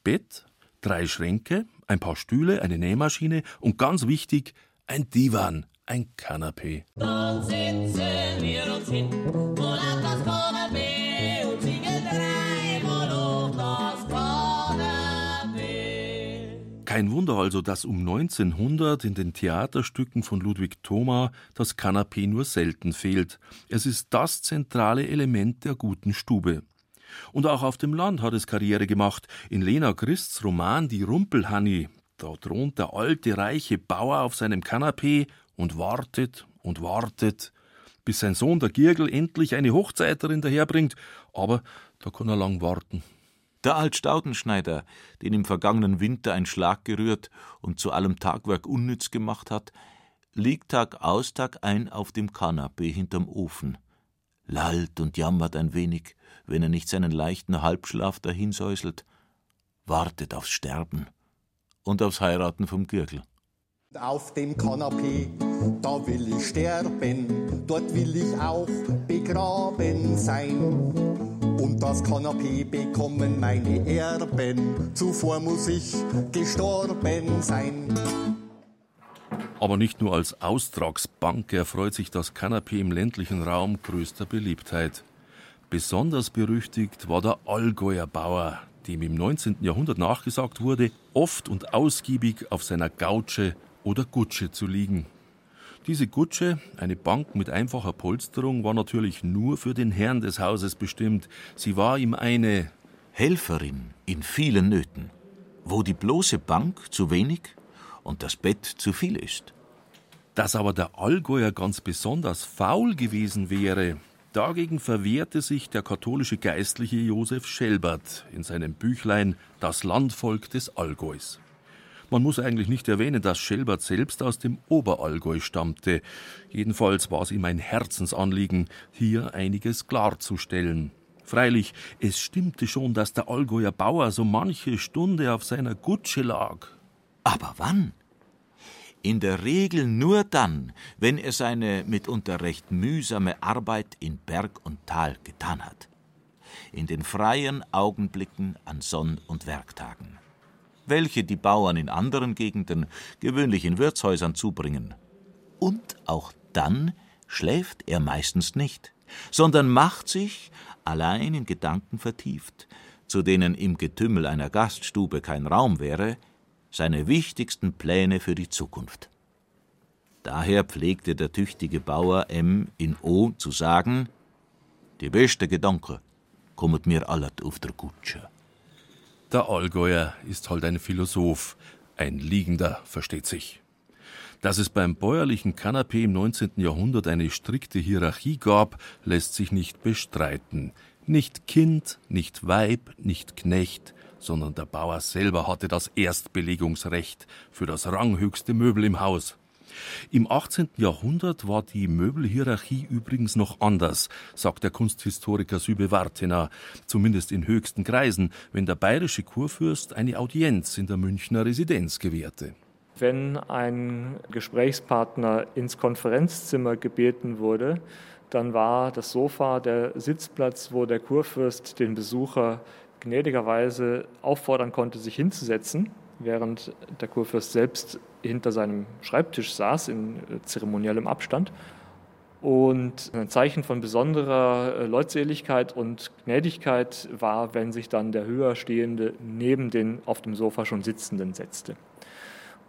Bett, drei Schränke, ein paar Stühle, eine Nähmaschine und ganz wichtig ein Divan, ein Kanapee. Dann sitzen wir uns hin auf das Kanapee Kein Wunder also, dass um 1900 in den Theaterstücken von Ludwig Thoma das Kanapee nur selten fehlt. Es ist das zentrale Element der guten Stube. Und auch auf dem Land hat es Karriere gemacht. In Lena Christs Roman Die Rumpelhanni, da thront der alte, reiche Bauer auf seinem Kanapee und wartet und wartet, bis sein Sohn der Girgel endlich eine Hochzeiterin daherbringt, aber da kann er lang warten. Der Altstaudenschneider, den im vergangenen Winter ein Schlag gerührt und zu allem Tagwerk unnütz gemacht hat, liegt Tag aus, Tag ein auf dem Kanapee hinterm Ofen, lallt und jammert ein wenig, wenn er nicht seinen leichten Halbschlaf dahinsäuselt, wartet aufs Sterben und aufs Heiraten vom Girgel. Auf dem Kanapee, da will ich sterben, dort will ich auch begraben sein. Das Kanapee bekommen meine Erben, zuvor muss ich gestorben sein. Aber nicht nur als Austragsbank erfreut sich das Kanapee im ländlichen Raum größter Beliebtheit. Besonders berüchtigt war der Allgäuer Bauer, dem im 19. Jahrhundert nachgesagt wurde, oft und ausgiebig auf seiner Gautsche oder Gutsche zu liegen. Diese Gutsche, eine Bank mit einfacher Polsterung, war natürlich nur für den Herrn des Hauses bestimmt. Sie war ihm eine Helferin in vielen Nöten, wo die bloße Bank zu wenig und das Bett zu viel ist. Dass aber der Allgäuer ganz besonders faul gewesen wäre, dagegen verwehrte sich der katholische Geistliche Josef Schelbert in seinem Büchlein Das Landvolk des Allgäus. Man muss eigentlich nicht erwähnen, dass Schelbert selbst aus dem Oberallgäu stammte. Jedenfalls war es ihm ein Herzensanliegen, hier einiges klarzustellen. Freilich, es stimmte schon, dass der Allgäuer Bauer so manche Stunde auf seiner Gutsche lag. Aber wann? In der Regel nur dann, wenn er seine mitunter recht mühsame Arbeit in Berg und Tal getan hat. In den freien Augenblicken an Sonn- und Werktagen welche die Bauern in anderen Gegenden gewöhnlich in Wirtshäusern zubringen. Und auch dann schläft er meistens nicht, sondern macht sich, allein in Gedanken vertieft, zu denen im Getümmel einer Gaststube kein Raum wäre, seine wichtigsten Pläne für die Zukunft. Daher pflegte der tüchtige Bauer M. in O. zu sagen: Die beste Gedanke kommet mir allert auf der Gutsche. Der Allgäuer ist halt ein Philosoph, ein Liegender, versteht sich. Dass es beim bäuerlichen Kanapee im 19. Jahrhundert eine strikte Hierarchie gab, lässt sich nicht bestreiten. Nicht Kind, nicht Weib, nicht Knecht, sondern der Bauer selber hatte das Erstbelegungsrecht für das ranghöchste Möbel im Haus. Im 18. Jahrhundert war die Möbelhierarchie übrigens noch anders, sagt der Kunsthistoriker Sübe Wartener, zumindest in höchsten Kreisen, wenn der bayerische Kurfürst eine Audienz in der Münchner Residenz gewährte. Wenn ein Gesprächspartner ins Konferenzzimmer gebeten wurde, dann war das Sofa der Sitzplatz, wo der Kurfürst den Besucher gnädigerweise auffordern konnte, sich hinzusetzen während der Kurfürst selbst hinter seinem Schreibtisch saß, in äh, zeremoniellem Abstand. Und ein Zeichen von besonderer äh, Leutseligkeit und Gnädigkeit war, wenn sich dann der Höherstehende neben den auf dem Sofa schon Sitzenden setzte.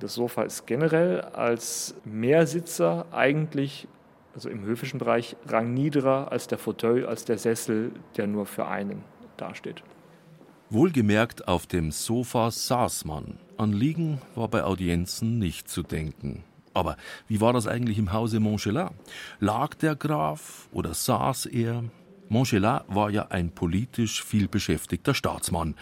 Das Sofa ist generell als Mehrsitzer eigentlich, also im höfischen Bereich, rangniederer als der Fauteuil, als der Sessel, der nur für einen dasteht. Wohlgemerkt, auf dem Sofa saß man. An Liegen war bei Audienzen nicht zu denken. Aber wie war das eigentlich im Hause Montgelat? Lag der Graf oder saß er? Montgelat war ja ein politisch vielbeschäftigter Staatsmann.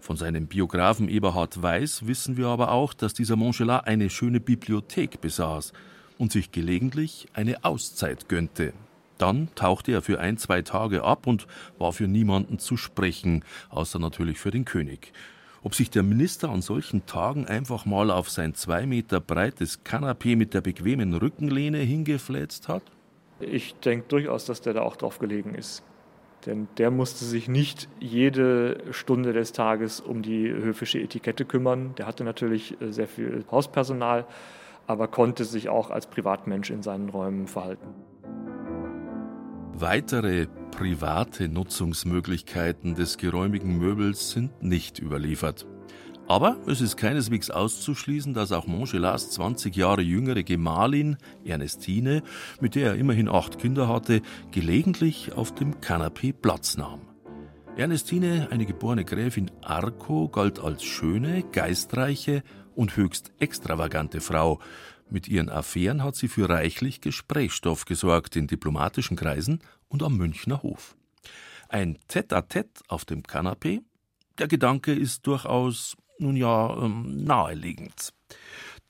Von seinem Biografen Eberhard Weiß wissen wir aber auch, dass dieser Montgelat eine schöne Bibliothek besaß und sich gelegentlich eine Auszeit gönnte. Dann tauchte er für ein, zwei Tage ab und war für niemanden zu sprechen, außer natürlich für den König. Ob sich der Minister an solchen Tagen einfach mal auf sein zwei Meter breites Kanapee mit der bequemen Rückenlehne hingefläzt hat? Ich denke durchaus, dass der da auch drauf gelegen ist. Denn der musste sich nicht jede Stunde des Tages um die höfische Etikette kümmern. Der hatte natürlich äh, sehr viel Hauspersonal, aber konnte sich auch als Privatmensch in seinen Räumen verhalten. Weitere private Nutzungsmöglichkeiten des geräumigen Möbels sind nicht überliefert. Aber es ist keineswegs auszuschließen, dass auch Montgelats 20 Jahre jüngere Gemahlin Ernestine, mit der er immerhin acht Kinder hatte, gelegentlich auf dem Kanapee Platz nahm. Ernestine, eine geborene Gräfin Arco, galt als schöne, geistreiche und höchst extravagante Frau. Mit ihren Affären hat sie für reichlich Gesprächsstoff gesorgt in diplomatischen Kreisen und am Münchner Hof. Ein Tête-à-Tête -tête auf dem Kanapee? Der Gedanke ist durchaus nun ja ähm, naheliegend.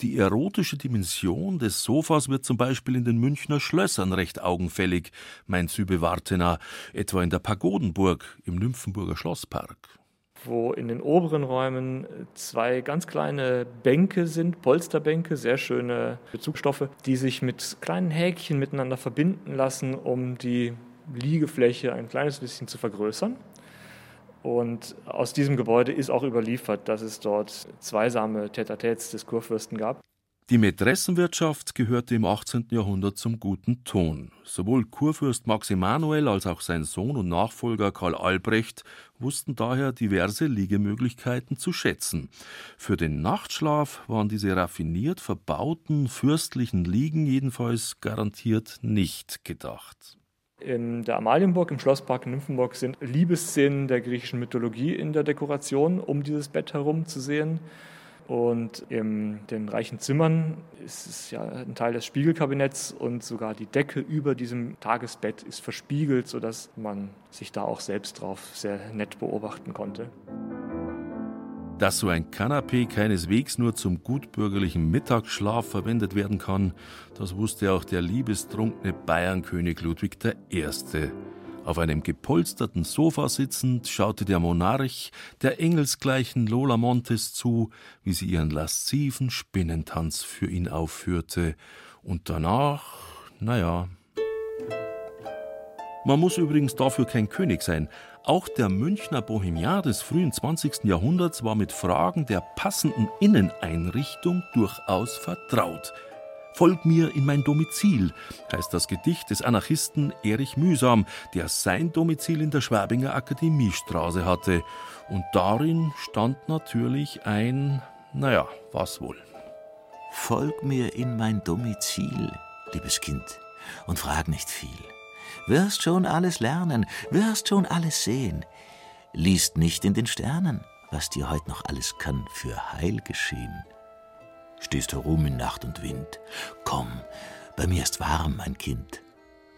Die erotische Dimension des Sofas wird zum Beispiel in den Münchner Schlössern recht augenfällig, meint Sübe Wartener, etwa in der Pagodenburg im Nymphenburger Schlosspark. Wo in den oberen Räumen zwei ganz kleine Bänke sind, Polsterbänke, sehr schöne Bezugstoffe, die sich mit kleinen Häkchen miteinander verbinden lassen, um die Liegefläche ein kleines bisschen zu vergrößern. Und aus diesem Gebäude ist auch überliefert, dass es dort zweisame Tätatäts des Kurfürsten gab. Die Mätressenwirtschaft gehörte im 18. Jahrhundert zum guten Ton. Sowohl Kurfürst Max Emanuel als auch sein Sohn und Nachfolger Karl Albrecht wussten daher diverse Liegemöglichkeiten zu schätzen. Für den Nachtschlaf waren diese raffiniert verbauten fürstlichen Liegen jedenfalls garantiert nicht gedacht. In der Amalienburg im Schlosspark Nymphenburg sind Liebesszenen der griechischen Mythologie in der Dekoration um dieses Bett herum zu sehen. Und in den reichen Zimmern ist es ja ein Teil des Spiegelkabinetts und sogar die Decke über diesem Tagesbett ist verspiegelt, sodass man sich da auch selbst drauf sehr nett beobachten konnte. Dass so ein Kanapee keineswegs nur zum gutbürgerlichen Mittagsschlaf verwendet werden kann, das wusste auch der liebestrunkene Bayernkönig Ludwig I. Auf einem gepolsterten Sofa sitzend schaute der Monarch der engelsgleichen Lola Montes zu, wie sie ihren lasziven Spinnentanz für ihn aufführte. Und danach, naja. Man muss übrigens dafür kein König sein. Auch der Münchner Bohemian des frühen 20. Jahrhunderts war mit Fragen der passenden Inneneinrichtung durchaus vertraut. Folg mir in mein Domizil, heißt das Gedicht des Anarchisten Erich Mühsam, der sein Domizil in der Schwabinger Akademiestraße hatte. Und darin stand natürlich ein, naja, was wohl. Folg mir in mein Domizil, liebes Kind, und frag nicht viel wirst schon alles lernen, wirst schon alles sehen. Liest nicht in den Sternen, was dir heut noch alles kann für Heil geschehen. Stehst herum in Nacht und Wind. Komm, bei mir ist warm, mein Kind.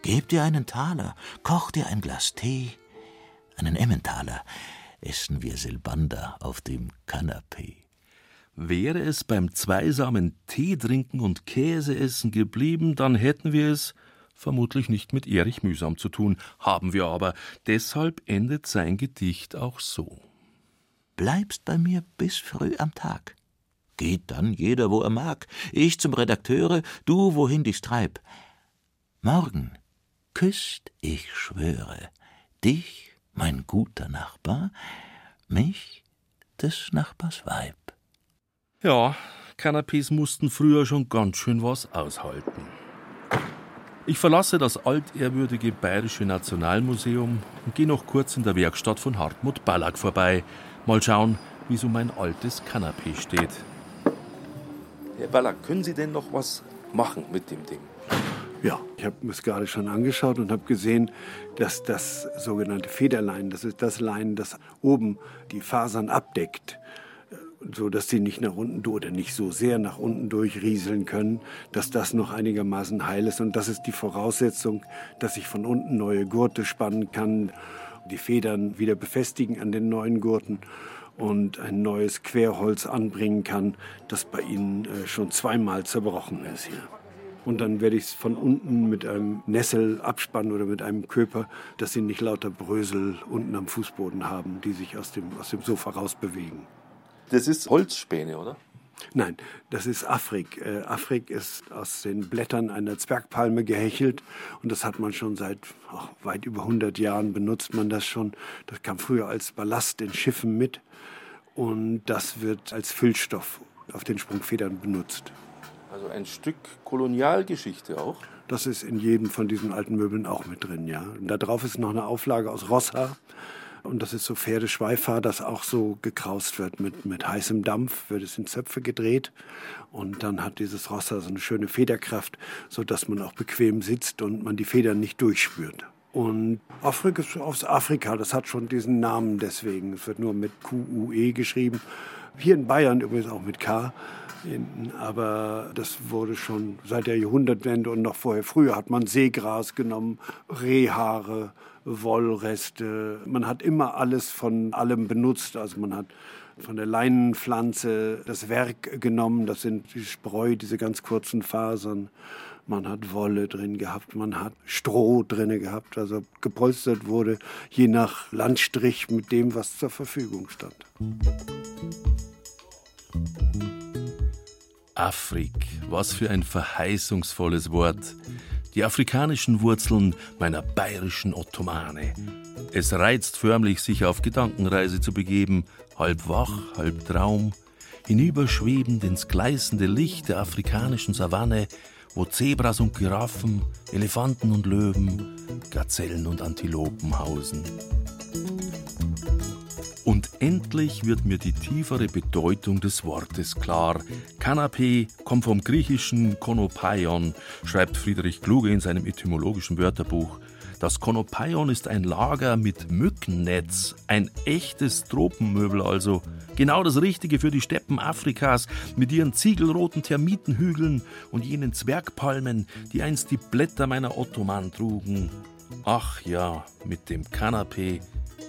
Geb dir einen Taler, koch dir ein Glas Tee, einen Emmentaler, essen wir Silbander auf dem Kanapee. Wäre es beim zweisamen Tee trinken und Käse essen geblieben, dann hätten wir es vermutlich nicht mit Erich Mühsam zu tun, haben wir aber, deshalb endet sein Gedicht auch so. Bleibst bei mir bis früh am Tag. Geht dann jeder, wo er mag, ich zum Redakteure, du wohin dich's treib. Morgen küsst, ich schwöre, dich, mein guter Nachbar, mich, des Nachbars Weib. Ja, Canapés mussten früher schon ganz schön was aushalten. Ich verlasse das altehrwürdige Bayerische Nationalmuseum und gehe noch kurz in der Werkstatt von Hartmut Ballack vorbei. Mal schauen, wie so mein altes Kanapee steht. Herr Ballack, können Sie denn noch was machen mit dem Ding? Ja, ich habe mir es gerade schon angeschaut und habe gesehen, dass das sogenannte Federlein, das ist das Lein, das oben die Fasern abdeckt, so dass sie nicht nach unten oder nicht so sehr nach unten durchrieseln können, dass das noch einigermaßen heil ist. Und das ist die Voraussetzung, dass ich von unten neue Gurte spannen kann, die Federn wieder befestigen an den neuen Gurten und ein neues Querholz anbringen kann, das bei Ihnen äh, schon zweimal zerbrochen ist hier. Und dann werde ich es von unten mit einem Nessel abspannen oder mit einem Köper, dass Sie nicht lauter Brösel unten am Fußboden haben, die sich aus dem, aus dem Sofa rausbewegen. Das ist Holzspäne, oder? Nein, das ist Afrik. Äh, Afrik ist aus den Blättern einer Zwergpalme gehechelt und das hat man schon seit ach, weit über 100 Jahren benutzt man das schon. Das kam früher als Ballast in Schiffen mit und das wird als Füllstoff auf den Sprungfedern benutzt. Also ein Stück Kolonialgeschichte auch? Das ist in jedem von diesen alten Möbeln auch mit drin, ja. Und da drauf ist noch eine Auflage aus Rosshaar. Und das ist so Pferdeschweifhaar, das auch so gekraust wird mit, mit heißem Dampf, wird es in Zöpfe gedreht. Und dann hat dieses Rosshaar so eine schöne Federkraft, sodass man auch bequem sitzt und man die Federn nicht durchspürt. Und Afrika aus Afrika, das hat schon diesen Namen deswegen. Es wird nur mit Q-U-E geschrieben. Hier in Bayern übrigens auch mit K. Aber das wurde schon seit der Jahrhundertwende und noch vorher. Früher hat man Seegras genommen, Rehhaare, Wollreste. Man hat immer alles von allem benutzt. Also man hat von der Leinenpflanze das Werk genommen. Das sind die Spreu, diese ganz kurzen Fasern. Man hat Wolle drin gehabt, man hat Stroh drin gehabt, also gepolstert wurde je nach Landstrich mit dem, was zur Verfügung stand. Afrik, was für ein verheißungsvolles Wort. Die afrikanischen Wurzeln meiner bayerischen Ottomane. Es reizt förmlich, sich auf Gedankenreise zu begeben, halb wach, halb Traum, hinüberschwebend ins gleißende Licht der afrikanischen Savanne, wo Zebras und Giraffen, Elefanten und Löwen, Gazellen und Antilopen hausen. Und endlich wird mir die tiefere Bedeutung des Wortes klar. Kanapé kommt vom griechischen Konopaion, schreibt Friedrich Kluge in seinem etymologischen Wörterbuch. Das Konopaion ist ein Lager mit Mückennetz, ein echtes Tropenmöbel also. Genau das Richtige für die Steppen Afrikas mit ihren ziegelroten Termitenhügeln und jenen Zwergpalmen, die einst die Blätter meiner Ottoman trugen. Ach ja, mit dem Kanapé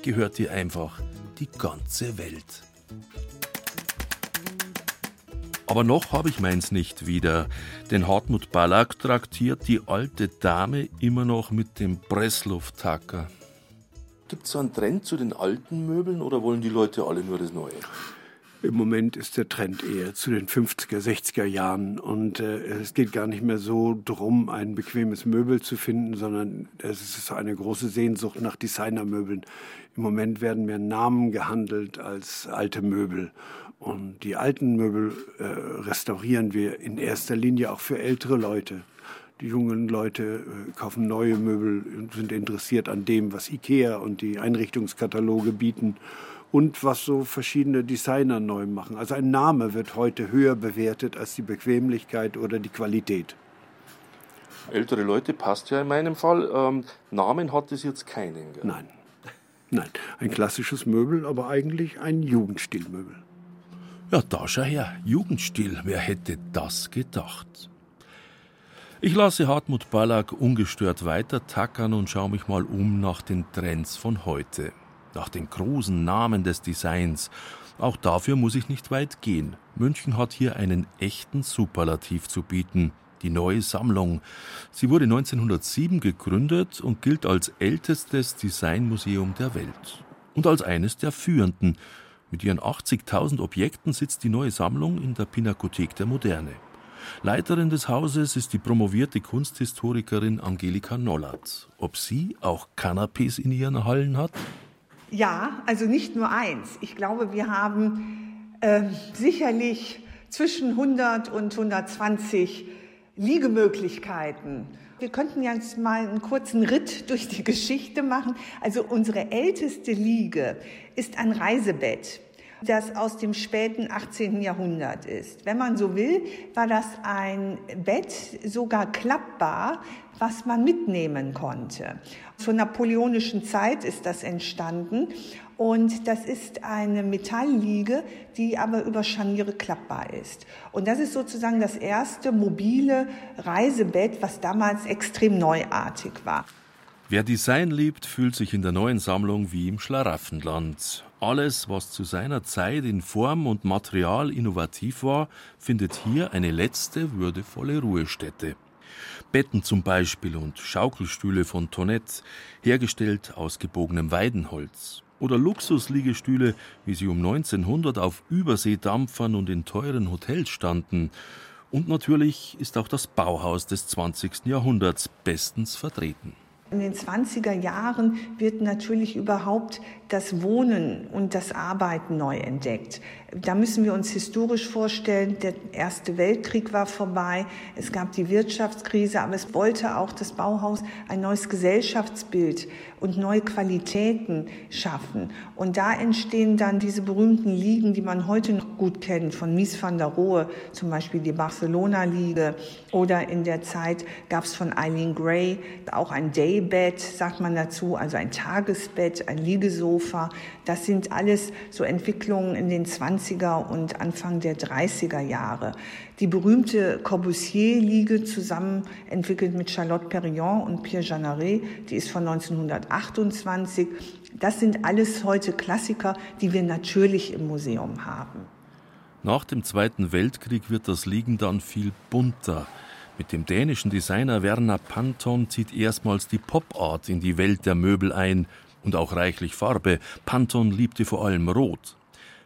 gehört dir einfach die ganze Welt. Aber noch habe ich meins nicht wieder, denn Hartmut Ballack traktiert die alte Dame immer noch mit dem Presslufttacker. Gibt es einen Trend zu den alten Möbeln oder wollen die Leute alle nur das Neue? Im Moment ist der Trend eher zu den 50er, 60er Jahren. Und äh, es geht gar nicht mehr so drum, ein bequemes Möbel zu finden, sondern es ist eine große Sehnsucht nach Designermöbeln. Im Moment werden mehr Namen gehandelt als alte Möbel. Und die alten Möbel äh, restaurieren wir in erster Linie auch für ältere Leute. Die jungen Leute äh, kaufen neue Möbel und sind interessiert an dem, was IKEA und die Einrichtungskataloge bieten und was so verschiedene Designer neu machen. Also ein Name wird heute höher bewertet als die Bequemlichkeit oder die Qualität. Ältere Leute passt ja in meinem Fall. Ähm, Namen hat es jetzt keinen. Gell? Nein. Nein, ein klassisches Möbel, aber eigentlich ein Jugendstilmöbel. Ja, da schau her, Jugendstil, wer hätte das gedacht? Ich lasse Hartmut Ballack ungestört weiter tackern und schaue mich mal um nach den Trends von heute, nach den großen Namen des Designs. Auch dafür muss ich nicht weit gehen. München hat hier einen echten Superlativ zu bieten. Die neue Sammlung. Sie wurde 1907 gegründet und gilt als ältestes Designmuseum der Welt und als eines der führenden. Mit ihren 80.000 Objekten sitzt die neue Sammlung in der Pinakothek der Moderne. Leiterin des Hauses ist die promovierte Kunsthistorikerin Angelika Nollert. Ob sie auch Canapés in ihren Hallen hat? Ja, also nicht nur eins. Ich glaube, wir haben äh, sicherlich zwischen 100 und 120 Liegemöglichkeiten Wir könnten jetzt mal einen kurzen Ritt durch die Geschichte machen. Also unsere älteste Liege ist ein Reisebett das aus dem späten 18. Jahrhundert ist. Wenn man so will, war das ein Bett sogar klappbar, was man mitnehmen konnte. Zur napoleonischen Zeit ist das entstanden und das ist eine Metallliege, die aber über Scharniere klappbar ist. Und das ist sozusagen das erste mobile Reisebett, was damals extrem neuartig war. Wer Design liebt, fühlt sich in der neuen Sammlung wie im Schlaraffenland. Alles, was zu seiner Zeit in Form und Material innovativ war, findet hier eine letzte würdevolle Ruhestätte. Betten zum Beispiel und Schaukelstühle von Tonett, hergestellt aus gebogenem Weidenholz. Oder Luxusliegestühle, wie sie um 1900 auf Überseedampfern und in teuren Hotels standen. Und natürlich ist auch das Bauhaus des 20. Jahrhunderts bestens vertreten. In den 20er Jahren wird natürlich überhaupt das Wohnen und das Arbeiten neu entdeckt. Da müssen wir uns historisch vorstellen, der Erste Weltkrieg war vorbei, es gab die Wirtschaftskrise, aber es wollte auch das Bauhaus ein neues Gesellschaftsbild und neue Qualitäten schaffen. Und da entstehen dann diese berühmten Ligen, die man heute noch gut kennt, von Mies van der Rohe, zum Beispiel die Barcelona-Liege. Oder in der Zeit gab es von Eileen Gray auch ein Daybed, sagt man dazu, also ein Tagesbett, ein Liegesofa. Das sind alles so Entwicklungen in den 20er und Anfang der 30er Jahre. Die berühmte Corbusier-Liege, zusammen entwickelt mit Charlotte Perriand und Pierre Jeanneret, die ist von 1928. Das sind alles heute Klassiker, die wir natürlich im Museum haben. Nach dem Zweiten Weltkrieg wird das Liegen dann viel bunter. Mit dem dänischen Designer Werner Panton zieht erstmals die Pop-Art in die Welt der Möbel ein und auch reichlich Farbe. Panton liebte vor allem Rot.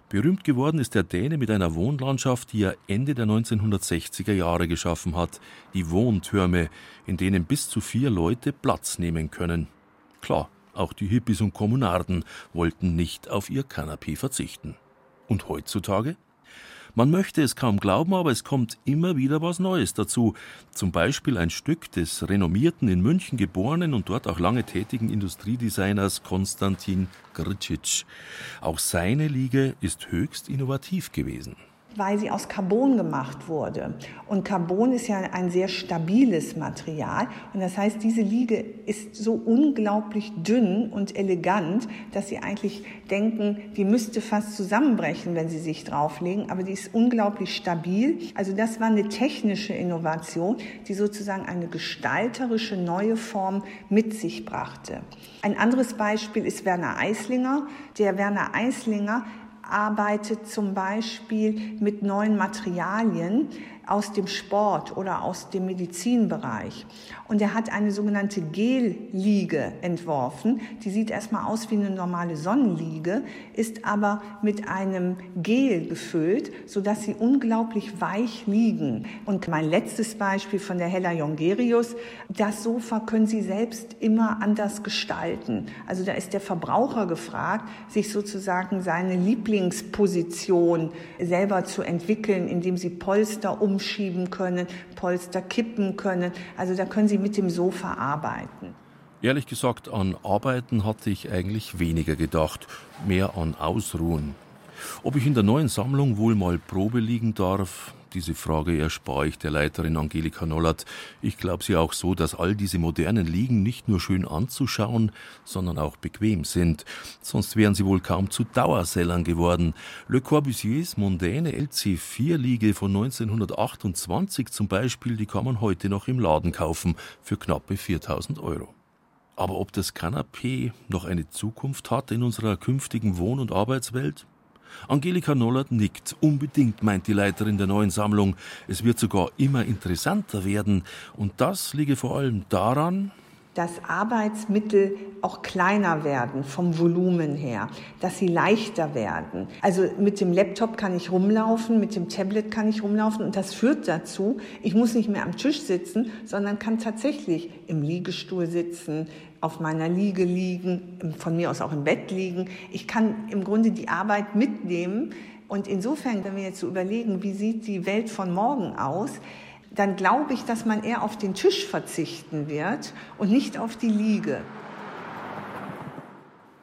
Berühmt geworden ist der Däne mit einer Wohnlandschaft, die er Ende der 1960er Jahre geschaffen hat, die Wohntürme, in denen bis zu vier Leute Platz nehmen können. Klar, auch die Hippies und Kommunarden wollten nicht auf ihr Kanapee verzichten. Und heutzutage? Man möchte es kaum glauben, aber es kommt immer wieder was Neues dazu. Zum Beispiel ein Stück des renommierten, in München geborenen und dort auch lange tätigen Industriedesigners Konstantin Gricic. Auch seine Liege ist höchst innovativ gewesen weil sie aus Carbon gemacht wurde. Und Carbon ist ja ein sehr stabiles Material. Und das heißt, diese Liege ist so unglaublich dünn und elegant, dass Sie eigentlich denken, die müsste fast zusammenbrechen, wenn Sie sich drauflegen. Aber die ist unglaublich stabil. Also das war eine technische Innovation, die sozusagen eine gestalterische neue Form mit sich brachte. Ein anderes Beispiel ist Werner Eislinger. Der Werner Eislinger arbeitet zum Beispiel mit neuen Materialien aus dem Sport oder aus dem Medizinbereich. Und er hat eine sogenannte Gel-Liege entworfen. Die sieht erstmal aus wie eine normale Sonnenliege, ist aber mit einem Gel gefüllt, sodass sie unglaublich weich liegen. Und mein letztes Beispiel von der Hella Jongerius, das Sofa können Sie selbst immer anders gestalten. Also da ist der Verbraucher gefragt, sich sozusagen seine Lieblingsposition selber zu entwickeln, indem Sie Polster um umschieben können, Polster kippen können. Also da können Sie mit dem Sofa arbeiten. Ehrlich gesagt, an Arbeiten hatte ich eigentlich weniger gedacht, mehr an Ausruhen. Ob ich in der neuen Sammlung wohl mal Probe liegen darf, diese Frage erspare ich der Leiterin Angelika Nollert. Ich glaube sie auch so, dass all diese modernen Liegen nicht nur schön anzuschauen, sondern auch bequem sind. Sonst wären sie wohl kaum zu Dauersellern geworden. Le Corbusiers mondäne LC4-Liege von 1928 zum Beispiel, die kann man heute noch im Laden kaufen für knappe 4000 Euro. Aber ob das Kanapee noch eine Zukunft hat in unserer künftigen Wohn- und Arbeitswelt? Angelika Nollert nickt. Unbedingt, meint die Leiterin der neuen Sammlung. Es wird sogar immer interessanter werden. Und das liege vor allem daran, dass Arbeitsmittel auch kleiner werden vom Volumen her, dass sie leichter werden. Also mit dem Laptop kann ich rumlaufen, mit dem Tablet kann ich rumlaufen und das führt dazu, ich muss nicht mehr am Tisch sitzen, sondern kann tatsächlich im Liegestuhl sitzen, auf meiner Liege liegen, von mir aus auch im Bett liegen. Ich kann im Grunde die Arbeit mitnehmen. Und insofern, wenn wir jetzt so überlegen, wie sieht die Welt von morgen aus, dann glaube ich, dass man eher auf den Tisch verzichten wird und nicht auf die Liege.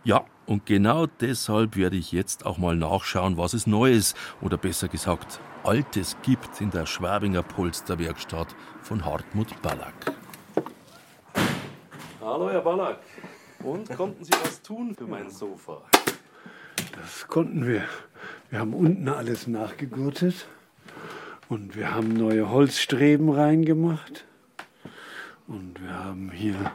Ja, und genau deshalb werde ich jetzt auch mal nachschauen, was es Neues oder besser gesagt Altes gibt in der Schwabinger Polsterwerkstatt von Hartmut Ballack. Hallo, Herr Ballack. Und konnten Sie was tun für mein Sofa? Das konnten wir. Wir haben unten alles nachgegurtet und wir haben neue Holzstreben reingemacht. Und wir haben hier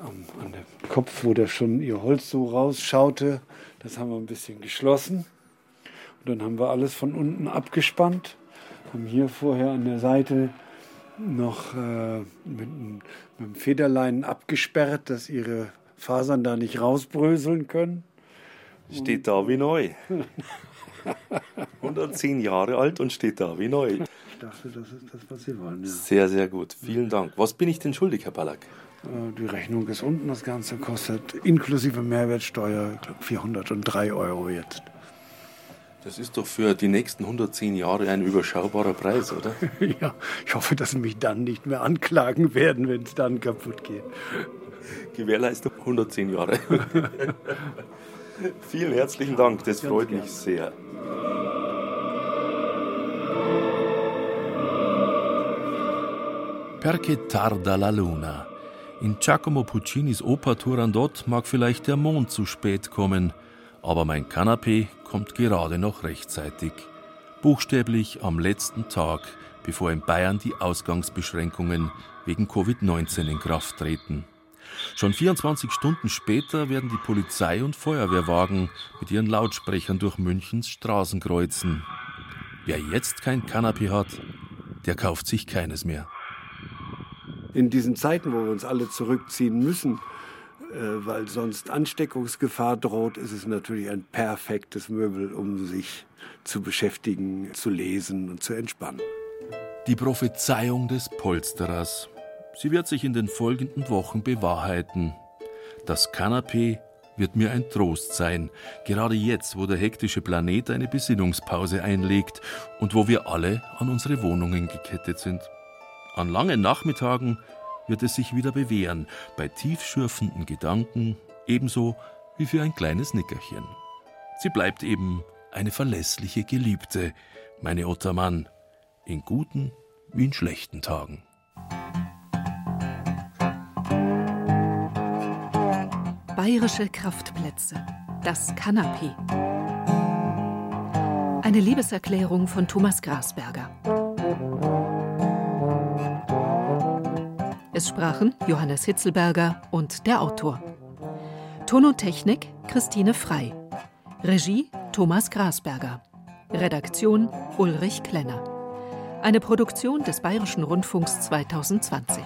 am, an dem Kopf, wo da schon ihr Holz so rausschaute, das haben wir ein bisschen geschlossen. Und dann haben wir alles von unten abgespannt, haben hier vorher an der Seite noch äh, mit, mit dem Federleinen abgesperrt, dass ihre Fasern da nicht rausbröseln können. Steht da wie neu. 110 Jahre alt und steht da wie neu. Ich dachte, das ist das, was Sie wollen. Ja. Sehr, sehr gut. Vielen Dank. Was bin ich denn schuldig, Herr Ballack? Äh, die Rechnung ist unten. Das Ganze kostet inklusive Mehrwertsteuer ich glaub, 403 Euro jetzt. Das ist doch für die nächsten 110 Jahre ein überschaubarer Preis, oder? ja, ich hoffe, dass Sie mich dann nicht mehr anklagen werden, wenn es dann kaputt geht. Gewährleistung 110 Jahre. Vielen herzlichen Dank, das Ganz freut gern. mich sehr. Perché tarda la luna? In Giacomo Puccinis Oper Turandot mag vielleicht der Mond zu spät kommen, aber mein Kanapé kommt gerade noch rechtzeitig. Buchstäblich am letzten Tag, bevor in Bayern die Ausgangsbeschränkungen wegen Covid-19 in Kraft treten. Schon 24 Stunden später werden die Polizei und Feuerwehrwagen mit ihren Lautsprechern durch Münchens Straßen kreuzen. Wer jetzt kein Kanapé hat, der kauft sich keines mehr. In diesen Zeiten, wo wir uns alle zurückziehen müssen, weil sonst Ansteckungsgefahr droht, ist es natürlich ein perfektes Möbel, um sich zu beschäftigen, zu lesen und zu entspannen. Die Prophezeiung des Polsterers. Sie wird sich in den folgenden Wochen bewahrheiten. Das Kanapee wird mir ein Trost sein, gerade jetzt, wo der hektische Planet eine Besinnungspause einlegt und wo wir alle an unsere Wohnungen gekettet sind. An langen Nachmittagen wird es sich wieder bewähren, bei tiefschürfenden Gedanken, ebenso wie für ein kleines Nickerchen. Sie bleibt eben eine verlässliche Geliebte, meine Ottermann, in guten wie in schlechten Tagen. Bayerische Kraftplätze. Das Kanapee. Eine Liebeserklärung von Thomas Grasberger. Es sprachen Johannes Hitzelberger und der Autor. Ton und Technik Christine Frei. Regie Thomas Grasberger. Redaktion Ulrich Klenner. Eine Produktion des Bayerischen Rundfunks 2020.